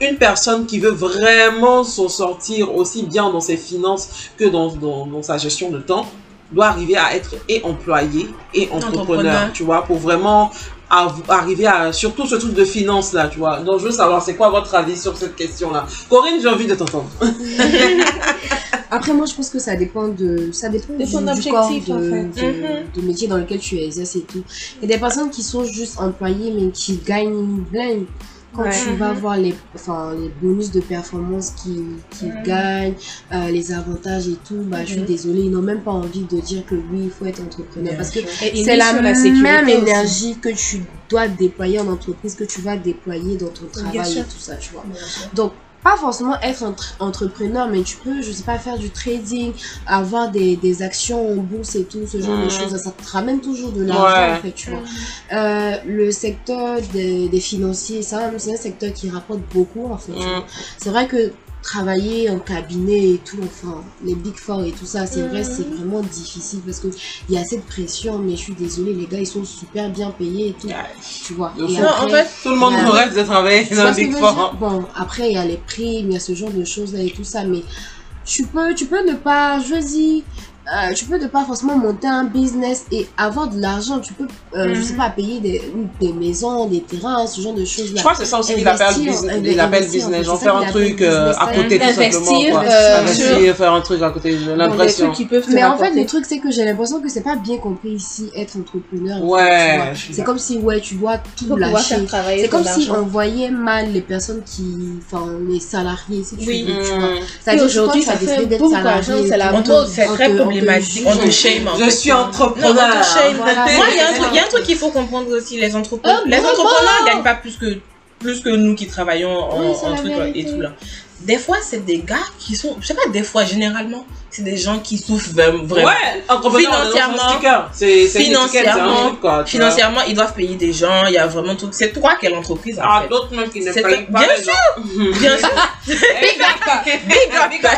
Speaker 1: une personne qui veut vraiment s'en sortir aussi bien dans ses finances que dans, dans, dans sa gestion de temps doit arriver à être et employé et entrepreneur,
Speaker 3: Entrepreneur.
Speaker 1: tu vois, pour vraiment av- arriver à surtout ce truc de finance là, tu vois. Donc je veux savoir c'est quoi votre avis sur cette question là. Corinne, j'ai envie de t'entendre.
Speaker 4: Après, moi, je pense que ça dépend de, ça dépend
Speaker 2: De
Speaker 4: du,
Speaker 2: ton
Speaker 4: du
Speaker 2: objectif,
Speaker 4: corps
Speaker 2: en
Speaker 4: de,
Speaker 2: fait.
Speaker 4: de,
Speaker 3: Mhm.
Speaker 4: de métier dans lequel tu exerces et tout. Il y a des personnes qui sont juste employées, mais qui gagnent une blinde. Quand
Speaker 2: Ouais.
Speaker 4: tu vas voir les, enfin, les bonus de performance qu'ils qui gagnent, euh, les avantages et tout, bah, je suis désolée, ils n'ont même pas envie de dire que oui, il faut être entrepreneur. parce que c'est la,
Speaker 2: la sécurité
Speaker 4: même
Speaker 2: aussi.
Speaker 4: énergie que tu dois déployer en entreprise, que tu vas déployer dans ton travail et tout ça, tu vois. Donc, pas forcément être entre- entrepreneur, mais tu peux, je sais pas, faire du trading, avoir des, des actions en bourse et tout, ce genre de choses. Ça te ramène toujours de l'argent,
Speaker 1: Ouais.
Speaker 4: en fait, tu vois. Euh, le secteur des, des financiers, ça, c'est un secteur qui rapporte beaucoup, en fait.
Speaker 1: Mm.
Speaker 4: C'est vrai que travailler en cabinet et tout, enfin, les big four et tout ça, c'est vrai, c'est vraiment difficile parce que il y a cette pression, mais je suis désolée, les gars, ils sont super bien payés et tout, tu vois.
Speaker 1: De
Speaker 4: Et
Speaker 1: fou.
Speaker 3: Non,
Speaker 4: après-
Speaker 3: en fait,
Speaker 1: Tout le monde nous rêve de travailler dans
Speaker 4: vois
Speaker 1: le
Speaker 4: ce que
Speaker 1: Big Four.
Speaker 4: dire? Bon, après, il y a les primes, il y a ce genre de choses-là et tout ça, mais tu peux, tu peux ne pas, je dis, euh, tu peux ne pas forcément monter un business et avoir de l'argent. Tu peux, euh, je sais pas, payer des, des maisons, des terrains, ce genre de
Speaker 1: Je
Speaker 4: choses-là.
Speaker 1: crois que c'est ça aussi qu'il appelle
Speaker 4: Investir,
Speaker 1: business.
Speaker 4: inve-
Speaker 1: Il appelle
Speaker 4: investir,
Speaker 1: business.
Speaker 4: en
Speaker 1: Genre faire un truc euh, à côté tout simplement.
Speaker 2: Investir,
Speaker 1: quoi.
Speaker 2: euh,
Speaker 1: Investir, faire un truc à côté de
Speaker 2: des
Speaker 1: l'impression.
Speaker 4: Mais en fait, le truc, c'est que j'ai l'impression que c'est pas bien compris ici, être entrepreneur.
Speaker 1: Ouais. je
Speaker 4: C'est comme si, ouais, tu dois tout lâcher. C'est comme si on voyait mal les personnes qui, enfin, les salariés, si tu veux, tu vois.
Speaker 1: Mm.
Speaker 4: C'est-à-dire que
Speaker 2: aujourd'hui, ça fait
Speaker 4: décidé d'être salarié,
Speaker 2: d'argent, c'est la
Speaker 3: te- c'est très problématique.
Speaker 4: juge.
Speaker 3: On te shame en
Speaker 1: Je
Speaker 3: fait.
Speaker 1: suis
Speaker 3: Non, on
Speaker 1: entrepreneur.
Speaker 3: te shame.
Speaker 4: Voilà.
Speaker 3: Moi, il y, a un truc- il y a un truc qu'il faut comprendre aussi. Les entrepreneurs,
Speaker 2: Ah,
Speaker 3: les entrepreneurs gagnent pas plus que plus que nous qui travaillons en,
Speaker 4: Oui,
Speaker 3: en truc et tout là. Des fois, c'est des gars qui sont, je sais pas, des fois, généralement, c'est des gens qui souffrent vraiment.
Speaker 1: Ouais,
Speaker 3: Financièrement.
Speaker 1: C'est étiquette,
Speaker 3: financièrement,
Speaker 1: quoi.
Speaker 3: Financièrement, ils doivent payer des gens, il y a vraiment tout. C'est toi quelle entreprise en
Speaker 1: Ah, d'autres même qui ne payent pas.
Speaker 3: bien
Speaker 1: les
Speaker 3: sûr.
Speaker 1: gens.
Speaker 3: Bien sûr.
Speaker 1: Big up. Big up.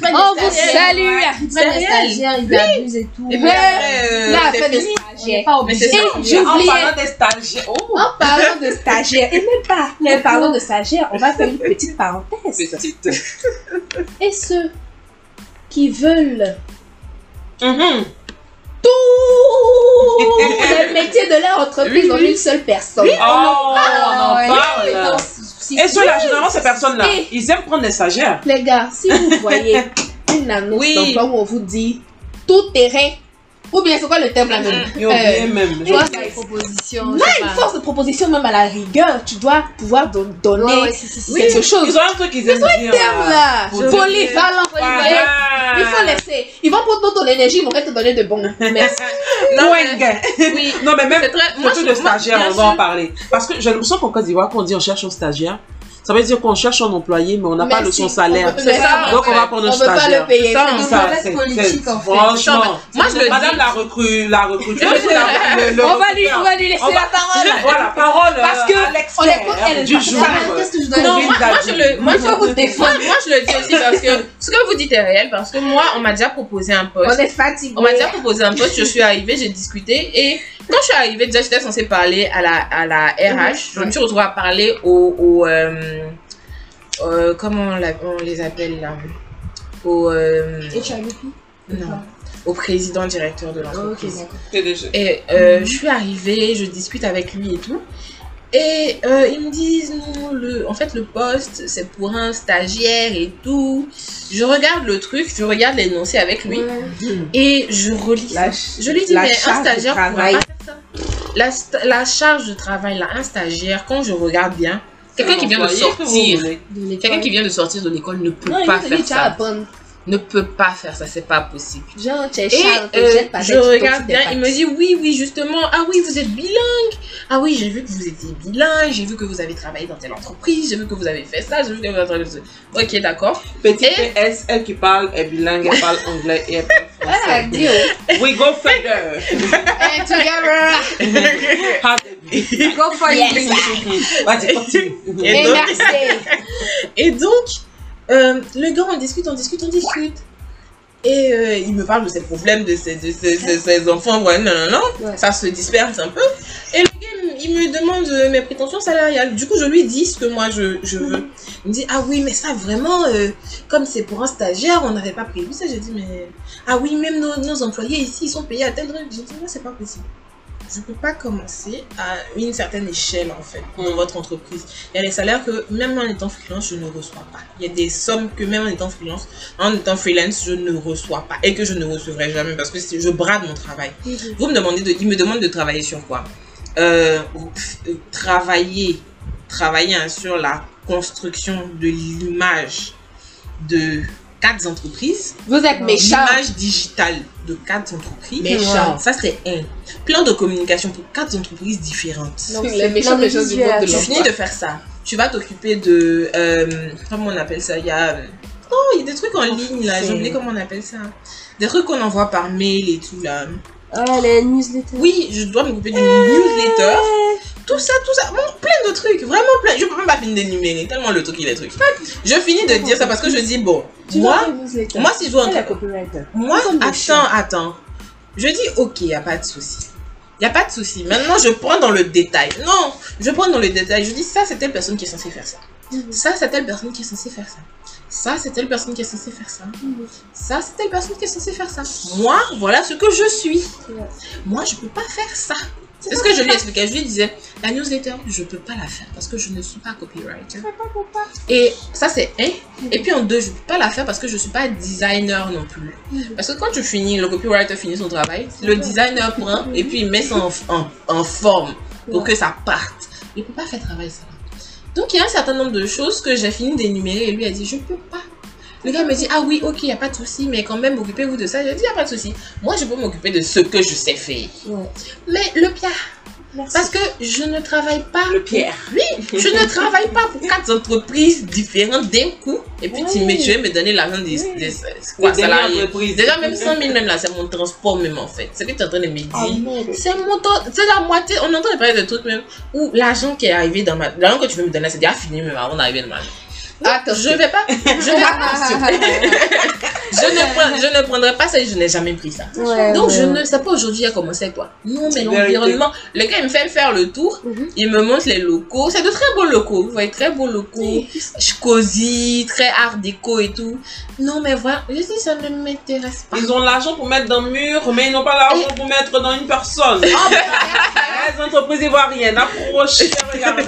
Speaker 3: Prennent
Speaker 4: on vous
Speaker 3: stagiaires.
Speaker 4: salue. Ils
Speaker 3: C'est
Speaker 4: prennent des
Speaker 3: réel.
Speaker 4: stagiaires, ils abusent et tout.
Speaker 3: Et puis
Speaker 4: Mais
Speaker 3: euh,
Speaker 4: là,
Speaker 3: c'est
Speaker 4: fait des stagiaires.
Speaker 3: ça.
Speaker 1: En parlant des stagiaires. Oh,
Speaker 4: en parlant de stagiaires, et même pas, mais parlant de stagiaires, on va faire une petite parenthèse.
Speaker 1: petite.
Speaker 4: Et ceux qui veulent
Speaker 1: Mhm.
Speaker 4: tous les métiers de leur entreprise en une seule personne.
Speaker 1: Oh, on en
Speaker 4: ouais.
Speaker 1: parle.
Speaker 4: Si-
Speaker 1: Et ceux-là, généralement, ces personnes-là, ils aiment prendre des stagiaires.
Speaker 4: Les gars, si vous voyez une annonce
Speaker 3: Oui.
Speaker 4: d'emploi où on vous dit tout terrain, ou bien c'est quoi le terme là même?
Speaker 1: Ont oublié
Speaker 4: Euh,
Speaker 1: même.
Speaker 4: tu vois, c'est
Speaker 2: proposition.
Speaker 4: Non, une force de proposition même à la rigueur, tu dois pouvoir don- donner
Speaker 2: Ouais, ouais, si, si, si.
Speaker 4: quelque chose.
Speaker 1: Ils ont un truc qu'ils aiment dire.
Speaker 4: terme là, polyvalent. Il faut laisser. Ils vont prendre ton énergie, ils vont te donner de bons. Merci.
Speaker 3: Non, mais- oui.
Speaker 1: Non, mais même
Speaker 3: C'est très.
Speaker 1: Surtout de
Speaker 3: bien
Speaker 1: on va en parler. Parce que j'ai l'impression qu'en Côte d'Ivoire, quand on dit on cherche un stagiaire, ça veut dire qu'on cherche un employé, mais on n'a pas le son salaire.
Speaker 4: On peut- c'est ça,
Speaker 1: Donc on va prendre un
Speaker 4: On le
Speaker 1: stagiaire.
Speaker 4: payer.
Speaker 3: Ça,
Speaker 4: c'est
Speaker 3: on.
Speaker 1: Ça, c'est-
Speaker 2: politique, en fait.
Speaker 1: Franchement.
Speaker 3: Moi, je le
Speaker 1: Madame
Speaker 3: dis.
Speaker 1: la recrue, la recrue. le- le- le
Speaker 4: On va lui, on va lui laisser
Speaker 1: On va-
Speaker 4: la parole.
Speaker 1: Voilà, parole
Speaker 4: Parce
Speaker 1: euh,
Speaker 4: que
Speaker 1: à
Speaker 4: on est
Speaker 1: du jour.
Speaker 2: Qu'est-ce que je dois
Speaker 3: Non,
Speaker 2: dire?
Speaker 3: moi, moi, je le, moi, je,
Speaker 4: défendre.
Speaker 3: moi, je le dis aussi parce que ce que vous dites est réel parce que moi, on m'a déjà proposé un
Speaker 4: On
Speaker 3: poste.
Speaker 4: est fatigué.
Speaker 3: On m'a déjà proposé un poste, je suis arrivée, j'ai discuté et quand je suis arrivée, déjà j'étais censée parler à la, à la RH. Je me suis retrouvée à parler au, au euh, euh, comment on, l'a- on les appelle là? Au, euh, non, au président directeur de l'entreprise. Et euh, je suis arrivée, je discute avec lui et tout. Et euh, ils me disent, non, le, en fait, le poste, c'est pour un stagiaire et tout. Je regarde le truc, je regarde l'énoncé avec lui et je relis.
Speaker 4: La,
Speaker 3: Je lui dis, mais un
Speaker 4: charge de
Speaker 3: stagiaire pourra
Speaker 4: travail.
Speaker 3: pas faire ça. La, la charge de travail, là, un stagiaire, quand je regarde bien, quelqu'un qui vient de sortir, quelqu'un qui vient de sortir de l'école ne peut
Speaker 4: Non,
Speaker 3: pas faire ça. Ne peut pas faire ça, c'est pas possible.
Speaker 4: Genre, tu es
Speaker 3: Et euh, je regarde bien, il me dit oui, oui, justement, ah oui, vous êtes bilingue. Ah oui, j'ai vu que vous étiez bilingue, j'ai vu que vous avez travaillé dans telle entreprise, j'ai vu que vous avez fait ça, j'ai vu que vous avez travaillé dans Ok, d'accord.
Speaker 1: Petit
Speaker 3: Et-
Speaker 1: PS, elle qui parle est bilingue, elle parle anglais et elle parle.
Speaker 4: Ah,
Speaker 1: français.
Speaker 4: Dio.
Speaker 1: We go further.
Speaker 4: And together.
Speaker 2: Go for
Speaker 4: Yes.
Speaker 1: Vas-y, continue.
Speaker 3: Et donc-
Speaker 4: merci.
Speaker 3: Et donc, euh, le gars, on discute, on discute, on discute. Et euh, il me parle de ses problèmes, de ses, de ses, de ses enfants, voilà, non, non, non.
Speaker 4: Ouais.
Speaker 3: Ça se disperse un peu. Et le gars, il me demande euh, mes prétentions salariales. Du coup, je lui dis ce que moi je, je veux. Il me dit, ah oui, mais ça vraiment, euh, comme c'est pour un stagiaire, on n'avait pas prévu ça. J'ai dit, mais, ah oui, même nos, nos employés ici, ils sont payés à tel truc. J'ai dit, non, c'est pas possible. Je peux pas commencer à une certaine échelle, en fait, dans votre entreprise. Il y a des salaires que, même en étant freelance, je ne reçois pas. Il y a des sommes que, même en étant freelance, en étant freelance, je ne reçois pas. Et que je ne recevrai jamais parce que je brade mon travail. Vous me demandez de, il me demande de travailler sur quoi? Euh, euh, Travailler, travailler hein, sur la construction de l'image de quatre entreprises.
Speaker 4: Vous êtes méchants.
Speaker 3: L'image digitale de quatre entreprises.
Speaker 4: Méchants.
Speaker 3: Ça, c'est un. Plan de communication pour quatre entreprises différentes.
Speaker 4: Donc,
Speaker 2: C'est
Speaker 4: les méchants, méchants du monde de
Speaker 3: Tu finis de faire ça. Tu vas t'occuper de. euh, comment on appelle ça? Il y a. Oh, il y a des trucs en ligne là. J'ai oublié comment on appelle ça. Des trucs qu'on envoie par mail et tout là.
Speaker 2: Ah, les newsletters.
Speaker 3: Oui, je dois m'occuper d'une newsletter. Tout ça, tout ça. Bon, plein de trucs. Vraiment plein. Je peux même pas finir d'énumérer tellement le truc il est truc. Je finis de dire ça parce que je dis bon.
Speaker 2: Tu
Speaker 3: Moi, moi si je dois. Moi, attends, attends. Je dis, ok, n'y a pas de souci. Il n'y a pas de souci. Maintenant, je prends dans le détail. Non, je prends dans le détail. Je dis, ça, c'est telle personne qui est censée faire ça.
Speaker 2: Mhm.
Speaker 3: Ça, c'est telle personne qui est censée faire ça. Ça, c'est telle personne qui est censée faire ça. Ça, c'est telle personne qui est censée faire ça. Moi, voilà ce que je suis.
Speaker 2: Ouais.
Speaker 3: Moi, je peux pas faire ça. C'est ce que je lui expliquais. Je lui disais, la newsletter, je peux pas la faire parce que je ne suis pas copywriter. Et ça, c'est un. Et puis en deux, je peux pas la faire parce que je suis pas designer non plus. Parce que quand tu finis, le copywriter finit son travail, le designer prend et puis il met ça en, en, en forme pour que ça parte. Il peut pas faire travailler ça. Donc il y a un certain nombre de choses que j'ai fini d'énumérer et lui a dit, je peux pas. Le gars me dit, ah oui, ok, il n'y a pas de souci, mais quand même, occupez-vous de ça. J'ai dit, il n'y a pas de souci. Moi, je peux m'occuper de ce que je sais faire.
Speaker 2: Ouais.
Speaker 3: Mais le pire, Parce que je ne travaille pas.
Speaker 1: Le Pierre.
Speaker 3: Je ne travaille pas pour quatre entreprises différentes d'un coup. Et puis tu, me, tu veux me donner l'argent des, des, quoi, salariés? Déjà, même 100 000, même là, c'est mon transport, même en fait. C'est ce que tu es en train de me dire.
Speaker 1: Ah.
Speaker 3: C'est mon temps, c'est la moitié. On entend parler de trucs même où l'argent qui est arrivé dans ma. L'argent que tu veux me donner, c'est déjà fini même avant d'arriver dans ma vie.
Speaker 4: Attends,
Speaker 3: Je vais pas. Je vais pas. je, ne prends- je ne prendrai pas ça et je n'ai jamais pris ça.
Speaker 4: Ouais,
Speaker 3: Donc
Speaker 4: ouais,
Speaker 3: je ne sais pas aujourd'hui à commencer avec toi. Non, mais l'environnement. Le gars, il me fait faire le tour.
Speaker 4: Mhm.
Speaker 3: Il me montre les locaux. C'est de très beaux locaux. Vous voyez, très beaux locaux. Cosy, très art déco et tout. Non, mais voilà. Je dis, ça ne m'intéresse pas.
Speaker 1: Ils ont l'argent pour mettre dans le mur, mais ils n'ont pas l'argent pour mettre dans une personne. Les entreprises ivoiriennes, approchez, regardez.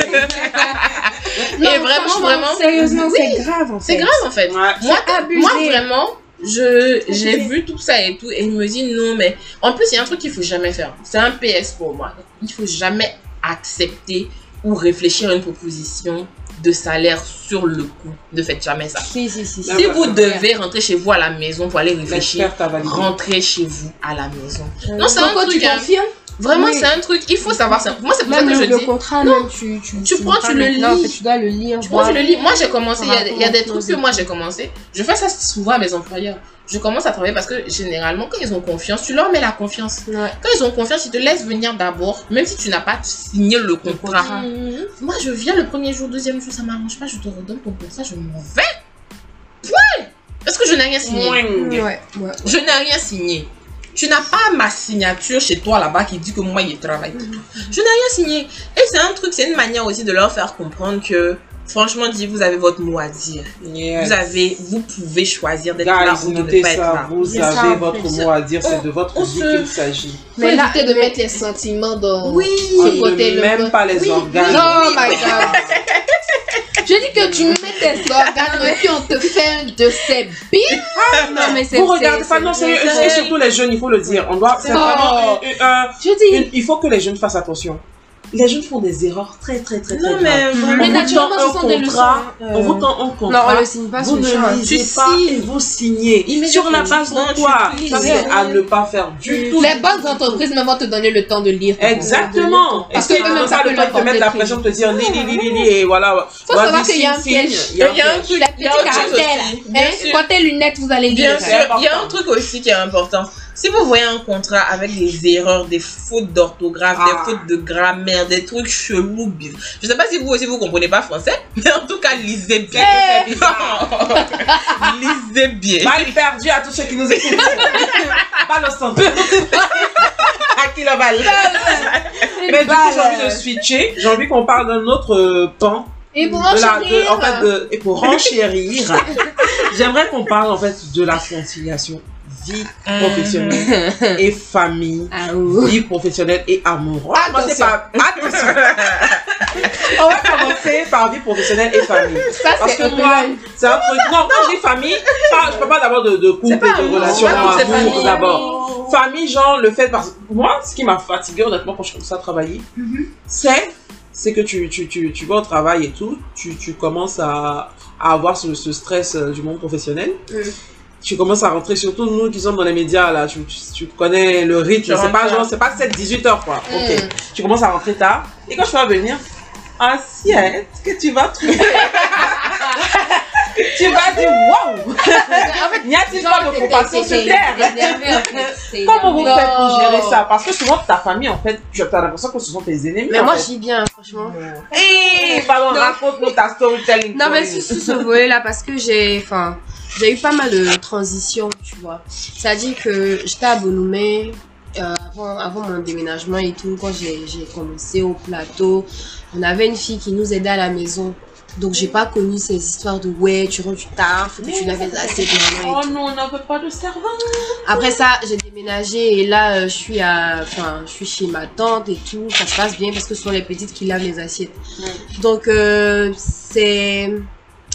Speaker 3: Non, Et vraiment, vraiment.
Speaker 4: Sérieusement,
Speaker 3: Oui.
Speaker 4: c'est grave en fait.
Speaker 3: C'est grave en fait. Moi,
Speaker 4: abusé.
Speaker 3: moi vraiment, je j'ai vu tout ça et tout et il me dit non mais en plus il y a un truc qu'il faut jamais faire. C'est un PS pour moi. Il faut jamais accepter ou réfléchir à une proposition de salaire sur le coup. Ne faites jamais ça.
Speaker 4: Si, si, si. si.
Speaker 3: Si
Speaker 1: ouais,
Speaker 3: vous devez rentrer chez vous à la maison pour aller réfléchir, rentrez chez vous à la maison. Non, c'est un
Speaker 4: Pourquoi tu
Speaker 3: truc. hein.
Speaker 4: confirmes
Speaker 3: Vraiment,
Speaker 4: Oui.
Speaker 3: c'est un truc. Il faut savoir ça. Moi, c'est pour ça que
Speaker 4: le,
Speaker 3: je
Speaker 4: le
Speaker 3: dis.
Speaker 4: contrat, même, tu, tu,
Speaker 3: Tu
Speaker 4: signes
Speaker 3: prends, tu le
Speaker 4: maintenant, En
Speaker 3: lis.
Speaker 4: fait, tu dois le lire.
Speaker 3: Tu vois, je le lis. Moi, j'ai commencé, il y, a, il y a des trucs que moi j'ai commencé. Je fais ça souvent à mes employeurs. Je commence à travailler parce que généralement, quand ils ont confiance, tu leur mets la confiance.
Speaker 4: Ouais.
Speaker 3: Quand ils ont confiance, ils te laissent venir d'abord, même si tu n'as pas signé le contrat. Moi, je viens le premier jour, deuxième jour, ça m'arrange pas, je te redonne ton contrat, je m'en vais. Ouais Parce que je n'ai rien signé.
Speaker 4: Ouais, ouais.
Speaker 3: Je n'ai rien signé. Tu n'as pas ma signature chez toi là-bas qui dit que moi, je travaille pour toi. Je n'ai rien signé. Et c'est un truc, c'est une manière aussi de leur faire comprendre que, franchement, dit, vous avez votre mot à dire.
Speaker 1: Yes.
Speaker 3: Vous avez, vous pouvez choisir d'être là ou de ne pas être là.
Speaker 1: Vous avez votre mot à dire, c'est de votre
Speaker 3: on
Speaker 1: vie
Speaker 3: se-
Speaker 1: qu'il s'agit.
Speaker 4: Mais là,
Speaker 6: éviter de mettre les sentiments dans.
Speaker 3: Oui.
Speaker 1: On
Speaker 6: Ce côté,
Speaker 1: ne
Speaker 6: le
Speaker 1: même pas les
Speaker 3: Oui,
Speaker 1: organes.
Speaker 6: Oh my god. Je dis que tu mets tes organes et puis on te fait de ces bites.
Speaker 4: Non, mais c'est.
Speaker 1: Vous regardez pas, non, sérieux,
Speaker 4: c'est-
Speaker 1: et surtout les jeunes, il faut le dire. On doit, c'est vraiment
Speaker 6: Je dis.
Speaker 1: il faut que les jeunes fassent attention. Les jeunes font des erreurs très, très, très, très
Speaker 3: Non,
Speaker 1: graves.
Speaker 3: mais
Speaker 1: On
Speaker 3: vraiment.
Speaker 6: Mais naturellement, ce
Speaker 1: un
Speaker 6: sont des leçons.
Speaker 1: contrat, on vous tend un
Speaker 4: Non, on
Speaker 1: contrat.
Speaker 4: le signe pas,
Speaker 1: Vous ne lisez
Speaker 3: Tu
Speaker 1: pas
Speaker 3: signes.
Speaker 1: et vous signez. Sur la base de quoi c'est à ne pas faire du tout.
Speaker 6: Les bonnes entreprises même vont te donner le temps de lire.
Speaker 1: Exactement.
Speaker 6: Parce que eux-mêmes, ça
Speaker 1: pas
Speaker 6: peut
Speaker 1: le temps de
Speaker 6: leur
Speaker 1: te mettre la pression de te dire li, li, li, li, li, et voilà.
Speaker 6: Faut savoir qu'il y a un piège.
Speaker 3: Il y a un
Speaker 1: piège.
Speaker 3: truc,
Speaker 6: Hein? Quand tes lunettes, vous allez lire.
Speaker 3: Bien sûr, il y a un truc aussi qui est important. Si vous voyez un contrat avec des erreurs, des fautes d'orthographe,
Speaker 1: Ah.
Speaker 3: des fautes de grammaire, des trucs chelous, je sais pas si vous aussi vous comprenez pas français, mais en tout cas lisez bien. Lisez bien.
Speaker 1: Balle perdue à tous ceux qui nous écoutent. Balle au centre. à qui la balle Mais du coup, j'ai envie de switcher. J'ai envie qu'on parle d'un autre euh, pan.
Speaker 6: Et pour
Speaker 1: en fait, de, et pour enchérir, j'aimerais qu'on parle en fait de la conciliation vie professionnelle et famille,
Speaker 6: Ah
Speaker 1: vie professionnelle et amour. On va commencer
Speaker 6: Attention.
Speaker 1: par, attention. On va commencer par vie professionnelle et famille.
Speaker 6: Ça,
Speaker 1: Parce que moi,
Speaker 6: la-
Speaker 1: c'est un truc. Non, quand je dis famille, pas, je parle pas d'abord de, de couple et de relation d'abord. Famille, genre, le fait. Parce que moi, ce qui m'a fatigué, honnêtement, quand je commence à travailler, c'est c'est que tu, tu, tu, tu vas au travail et tout, tu, tu commences à, à avoir ce, ce stress euh, du monde professionnel.
Speaker 4: Mm.
Speaker 1: Tu commences à rentrer, surtout nous qui sommes dans les médias, là, tu, tu, tu connais le rythme,
Speaker 3: Tu
Speaker 1: c'est pas genre, c'est pas 7-18 heures, quoi. Ok.
Speaker 6: Mm.
Speaker 1: Tu commences à rentrer tard, et quand je vais venir, assiette que tu vas trouver. tu vas dire, waouh!
Speaker 6: En fait,
Speaker 1: N'y a-t-il pas de compassion sur terre? Comment vous faites pour gérer ça? Parce que souvent, ta famille, en fait, tu as l'impression que ce sont tes ennemis.
Speaker 4: Mais moi, vis bien, franchement.
Speaker 1: Hé, pardon,
Speaker 4: Non.
Speaker 1: raconte-nous ta storytelling.
Speaker 4: Non, mais sur sur ce volet-là, parce que j'ai, enfin, j'ai eu pas mal de transitions, tu vois. C'est-à-dire que j'étais à Bonoumé, euh, avant, avant mon déménagement et tout, quand j'ai commencé au plateau, on avait une fille qui nous aidait à la maison. Donc, j'ai pas connu ces histoires de ouais, tu rentres du tard, faut que tu laves et
Speaker 1: Oh non, on n'en veut pas de servant.
Speaker 4: Après ça, j'ai déménagé et là, euh, je suis à, enfin, je suis chez ma tante et tout. Ça se passe bien parce que ce sont les petites qui lavent les assiettes. Donc, euh, c'est,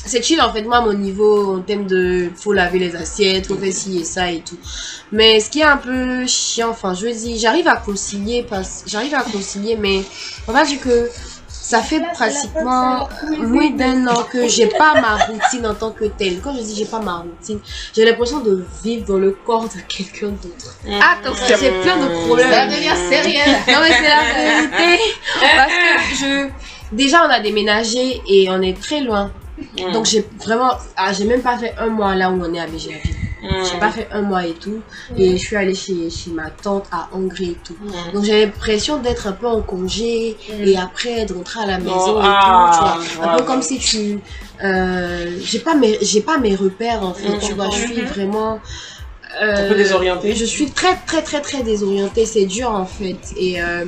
Speaker 4: c'est chill en fait. Moi, à mon niveau, en termes de, faut laver les assiettes, faut faire ci et ça et tout. Mais ce qui est un peu chiant, enfin, je veux dire, j'arrive à concilier parce, j'arrive à concilier, mais on va dire que ça fait pratiquement moins d'un an que j'ai pas ma routine en tant que telle. Quand je dis j'ai pas ma routine, j'ai l'impression de vivre dans le corps de quelqu'un d'autre.
Speaker 6: Attention.
Speaker 4: J'ai plein de problèmes.
Speaker 6: Ça va devenir sérieux.
Speaker 4: Non mais c'est la vérité. Parce que je... Déjà on a déménagé et on est très loin. Donc j'ai vraiment... Ah, j'ai même pas fait un mois là où on est à BGAP. J'ai pas fait un mois et tout. Et je suis allée chez, chez ma tante à Hongrie et tout. Donc j'ai l'impression d'être un peu en congé et après de rentrer à la maison et
Speaker 1: ah,
Speaker 4: tout. Tu vois. Un peu comme si tu... Euh, j'ai pas mes j'ai pas mes repères en fait. Tu vois, je suis vraiment...
Speaker 1: Un peu
Speaker 4: euh,
Speaker 1: désorientée.
Speaker 4: je suis très très très très désorientée, c'est dur en fait. Et euh,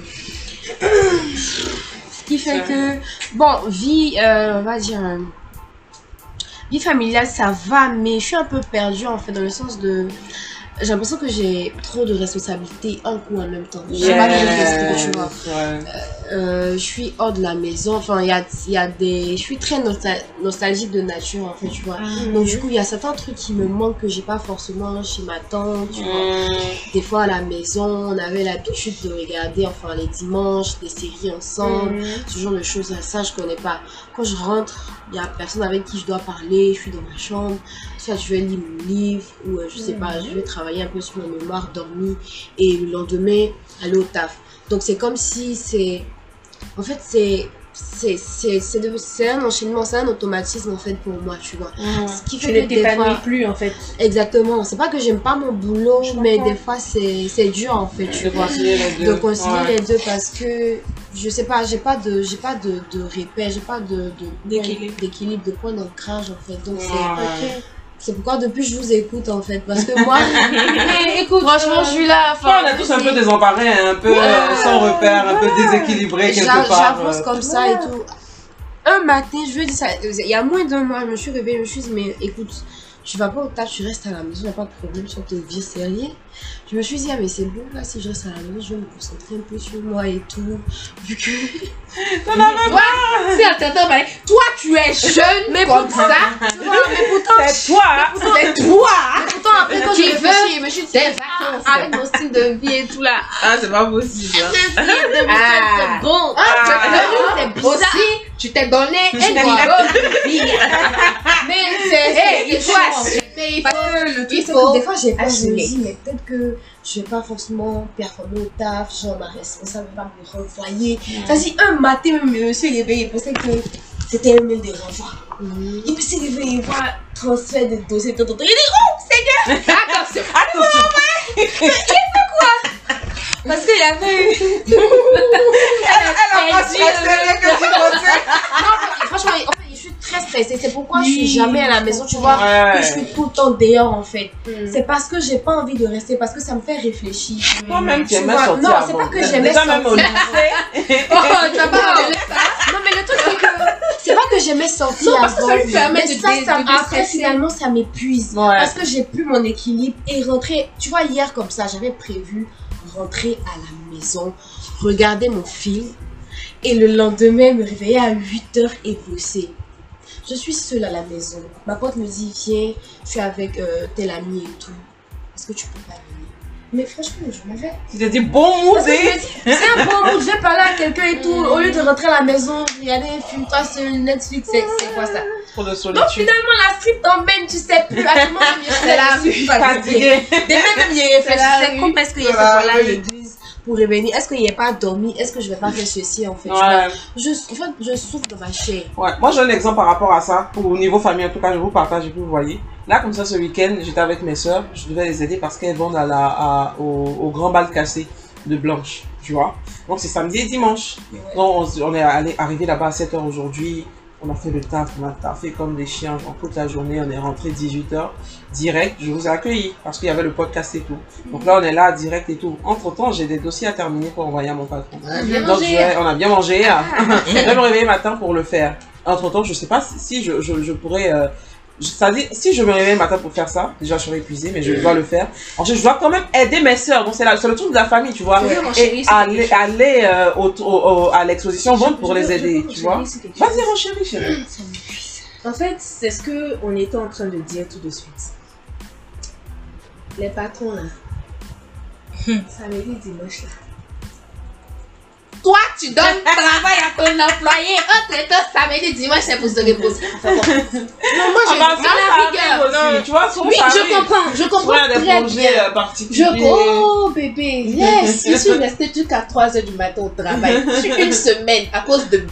Speaker 4: ce qui fait que, bon, vie, euh, on va dire, vie familiale ça va, mais je suis un peu perdue en fait dans le sens de. J'ai l'impression que j'ai trop de responsabilités un coup en même temps. Je sais pas tu vois. Euh, je suis hors de la maison. Enfin, il y a, y a des. Je suis très nostal- nostalgique de nature, en fait, tu vois. Donc, du coup, il y a certains trucs qui me manquent que j'ai pas forcément chez ma tante, tu vois.
Speaker 1: Mmh.
Speaker 4: Des fois, à la maison, on avait l'habitude de regarder, enfin, les dimanches, des séries ensemble, ce genre de choses. Ça, je connais pas. Quand je rentre, il y a personne avec qui je dois parler. Je suis dans ma chambre. Soit je vais lire mon livre, ou euh, je sais pas, je vais travailler un peu sur mon mémoire, dormir, et le lendemain, aller au taf. Donc, c'est comme si c'est. En fait, c'est. C'est c'est- c'est de- c'est un enchaînement, c'est un automatisme en fait pour moi, tu vois. Ce qui
Speaker 2: Tu
Speaker 4: fait
Speaker 2: ne
Speaker 4: que des
Speaker 2: t'épanouis
Speaker 4: fois,
Speaker 2: plus en fait.
Speaker 4: Exactement. C'est pas que j'aime pas mon boulot,
Speaker 2: Je
Speaker 4: mais des fois c'est c'est dur en fait, tu
Speaker 1: De
Speaker 4: vois.
Speaker 1: concilier les
Speaker 4: De
Speaker 1: deux.
Speaker 4: concilier
Speaker 1: Ouais.
Speaker 4: les deux parce que je sais pas, j'ai pas de j'ai pas de, de repère, j'ai pas de de-
Speaker 2: D'équilibre.
Speaker 4: d'équilibre, de point d'ancrage en fait. Donc c'est
Speaker 1: Ouais.
Speaker 4: C'est pourquoi depuis je vous écoute en fait parce que moi écoute, franchement, je suis là
Speaker 1: Ouais, on est tous un peu désemparés, un peu euh, sans repère, un peu déséquilibrés quelque
Speaker 4: J'a-
Speaker 1: part.
Speaker 4: J'avance
Speaker 1: euh.
Speaker 4: comme ça et tout. Un matin, je veux dire ça, il y a moins d'un mois, je me suis réveillée, je me suis dit, mais écoute, tu vas pas au taf, tu restes à la maison, il n'y a pas de problème, si on te vire, c'est rien. Je me suis dit, ah, mais c'est bon, là, si je reste à la maison, je vais me concentrer un peu sur moi et tout. Vu que.
Speaker 6: Si elle t'entend parler, toi tu es jeune
Speaker 4: Mais
Speaker 6: comme
Speaker 4: pourtant-
Speaker 6: ça.
Speaker 4: Tu vois, mais pourtant,
Speaker 1: C'est toi hein.
Speaker 6: C'est toi.
Speaker 4: mais pourtant, après, quand j'ai réfléchi, je me suis dit, ah, avec mon style de vie et tout là.
Speaker 3: Ah, c'est pas possible. hein.
Speaker 6: Ah.
Speaker 4: C'est bon.
Speaker 6: Ah,
Speaker 4: c'est bizarre.
Speaker 6: Aussi, tu t'es donné un
Speaker 4: Je
Speaker 6: vie.
Speaker 4: Mais c'est.
Speaker 6: Hey, il faut il
Speaker 4: Parce que le truc, que des fois, j'ai peur, je me dis, mais peut-être que je vais pas forcément performer au taf, genre ma responsable va me renvoyer. Ça, si un matin, même, je me suis réveillée, il pensait que c'était un mail de renvoi. Il me s'est réveillé, il voit transfert de dossier. Il dit, oh, Seigneur Attention
Speaker 1: Attention.
Speaker 4: Parce qu'il avait eu.
Speaker 1: Elle a pas stressé, rien que tu pensais.
Speaker 4: Non, franchement, en fait, je suis très stressée. C'est pourquoi je suis jamais à la maison, tu vois.
Speaker 1: Ouais.
Speaker 4: Que je suis tout le temps dehors, en fait. C'est parce que j'ai pas envie de rester, parce que ça me fait réfléchir.
Speaker 1: Toi-même, tu
Speaker 4: Tu
Speaker 1: aimais
Speaker 4: vois,
Speaker 1: sortir.
Speaker 4: non, c'est
Speaker 1: avant.
Speaker 4: pas que j'aimais
Speaker 1: Déjà, même au
Speaker 4: sortir.
Speaker 1: lycée.
Speaker 6: Oh, tu vas pas ça.
Speaker 4: Non, mais le truc, c'est que c'est pas que j'aimais sortir
Speaker 6: Non, parce que ça
Speaker 4: avant,
Speaker 6: lui permet
Speaker 4: mais
Speaker 6: de
Speaker 4: ça, ça-
Speaker 6: de
Speaker 4: après, finalement, ça m'épuise.
Speaker 1: Ouais.
Speaker 4: Parce que j'ai plus mon équilibre et rentrer. Tu vois, hier, comme ça, j'avais prévu rentrer à la maison, regarder mon film et le lendemain me réveiller à 8h et bosser. Je suis seule à la maison. Ma pote me dit, viens, je suis avec euh, tel ami et tout. Est-ce que tu peux pas venir? Mais franchement, je m'avais
Speaker 1: Tu t'es dit bon mood,
Speaker 4: parce c'est un bon mood, je vais parler à quelqu'un et tout. Au lieu de rentrer à la maison, regarder un film, toi sur Netflix, c'est c'est quoi ça?
Speaker 1: Trop de
Speaker 4: Donc finalement, la strip t'emmène, tu sais plus. À tout moment, je
Speaker 6: C'est
Speaker 4: suis fatiguée.
Speaker 1: Fatigué.
Speaker 4: Dès même, il
Speaker 6: C'est la
Speaker 4: réfléchissait
Speaker 6: rue.
Speaker 4: comment est-ce qu'il y a
Speaker 1: C'est
Speaker 4: fait
Speaker 1: la
Speaker 4: pour aller à
Speaker 1: rue.
Speaker 4: l'église pour revenir. Est-ce qu'il n'y a pas dormi? Est-ce que je vais pas faire ceci en fait?
Speaker 1: Ouais.
Speaker 4: je, En fait, je souffre de ma chair.
Speaker 1: Ouais, moi j'ai un exemple par rapport à ça. Pour au niveau famille, en tout cas, je vous partage et puis vous voyez. Là, comme ça, ce week-end, j'étais avec mes sœurs. Je devais les aider parce qu'elles vont à la, à- au, au grand bal cassé de Blanche, tu vois. Donc c'est samedi et dimanche. Donc on, s- on est allé, arrivé là-bas à 7h aujourd'hui. On a fait le taf, on a taffé comme des chiens genre, toute la journée. On est rentré 18h direct. Je vous ai accueilli parce qu'il y avait le podcast et tout. Donc là, on est là direct et tout. Entre temps, j'ai des dossiers à terminer pour envoyer à mon patron.
Speaker 6: bien
Speaker 1: Donc,
Speaker 6: mangé.
Speaker 1: je vais- on a bien mangé. hein. je vais me réveiller matin pour le faire. Entre temps, je sais pas si, si je, je, je pourrais. Euh, c'est-à-dire, si je me réveille matin pour faire ça, déjà je serai épuisée, mais je dois le faire. Ensuite, je dois quand même aider mes sœurs. Donc, c'est le truc de la famille, tu vois.
Speaker 6: Oui, mon chéri,
Speaker 1: Et aller, aller euh, au, au- au- à l'exposition vente pour les aider, tu vois. Vas-y, mon chéri, chéri.
Speaker 5: En fait, c'est ce que on était en train de dire tout de suite. Les patrons là, samedi, dimanche là,
Speaker 2: Toi, tu donnes travail à ton employé. Autre temps, samedi, dimanche, c'est pour se reposer. Enfin, bon.
Speaker 4: Non, moi,
Speaker 1: Ah
Speaker 4: je.
Speaker 1: bah,
Speaker 2: à
Speaker 1: ça,
Speaker 2: la rigueur.
Speaker 1: arrive aussi, Tu vois, souvent,
Speaker 2: Oui, je comprends. Je comprends très bien.
Speaker 1: euh.
Speaker 2: Je oh bébé, yes, je suis restée jusqu'à 3 heures du matin au travail. Sur une semaine à cause de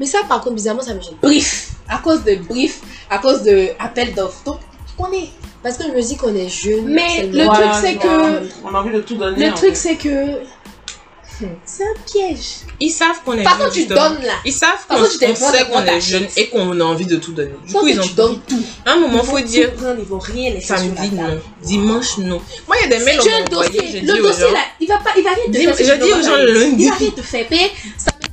Speaker 4: Mais ça, par contre, bizarrement, ça me gêne.
Speaker 2: brief, à cause de brief, à cause de appel d'offres. Donc, tu connais.
Speaker 4: Parce que je me dis qu'on est jeune.
Speaker 2: Mais le truc, c'est que-
Speaker 1: On a envie de tout donner.
Speaker 2: Le truc, c'est que c'est un piège.
Speaker 3: Ils savent qu'on est
Speaker 2: Par
Speaker 3: jeune,
Speaker 2: contre, tu donnes là.
Speaker 3: Ils savent
Speaker 2: Par
Speaker 3: qu'on sait qu'on est jeune et qu'on a envie de tout donner. Du coup, ils ont
Speaker 2: tu donnes tout.
Speaker 3: À un moment, faut dire
Speaker 2: ils vont rien laisser sur
Speaker 3: samedi
Speaker 2: la
Speaker 3: non,
Speaker 2: table.
Speaker 3: dimanche non. Moi, il y a des
Speaker 2: Si
Speaker 3: mails
Speaker 2: dossier,
Speaker 3: j'ai
Speaker 2: le dossier là, il va pas, il va rien te
Speaker 3: Dis-
Speaker 2: faire.
Speaker 3: je dis aux gens lundi.
Speaker 2: Il va rien te faire.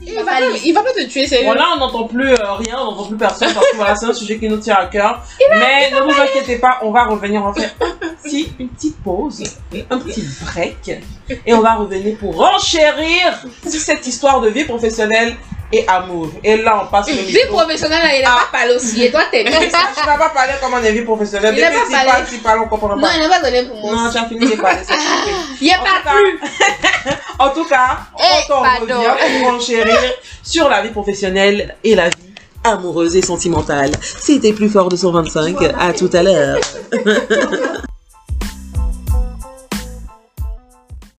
Speaker 2: Il va
Speaker 3: il va pas te tuer, c'est
Speaker 1: Bon, là, on n'entend plus euh, rien, on n'entend plus personne parce que voilà, c'est un sujet qui nous tient à cœur. Mais ne vous inquiétez pas, on va revenir, on va faire un petit, une petite pause, un petit break, et on va revenir pour renchérir sur cette histoire de vie professionnelle et amour. Et là, on passe
Speaker 2: Vie
Speaker 1: micro.
Speaker 2: professionnelle, il n'a
Speaker 1: Ah.
Speaker 2: pas parlé aussi. Et toi, t'es bien.
Speaker 1: Tu vas pas parler comment on est vie professionnelle.
Speaker 2: Il a
Speaker 1: Depuis
Speaker 2: pas parlé.
Speaker 1: tu parles, on comprend
Speaker 2: Non, il n'a pas donné pour moi.
Speaker 1: Non, tu as fini de parler. compris.
Speaker 2: Il n'y a
Speaker 1: En
Speaker 2: pas
Speaker 1: tout cas,
Speaker 2: plus.
Speaker 1: En tout cas,
Speaker 2: Eh,
Speaker 1: on revient pour enchérir sur la vie professionnelle et la vie amoureuse et sentimentale. C'était plus fort de 125. À tout à l'heure.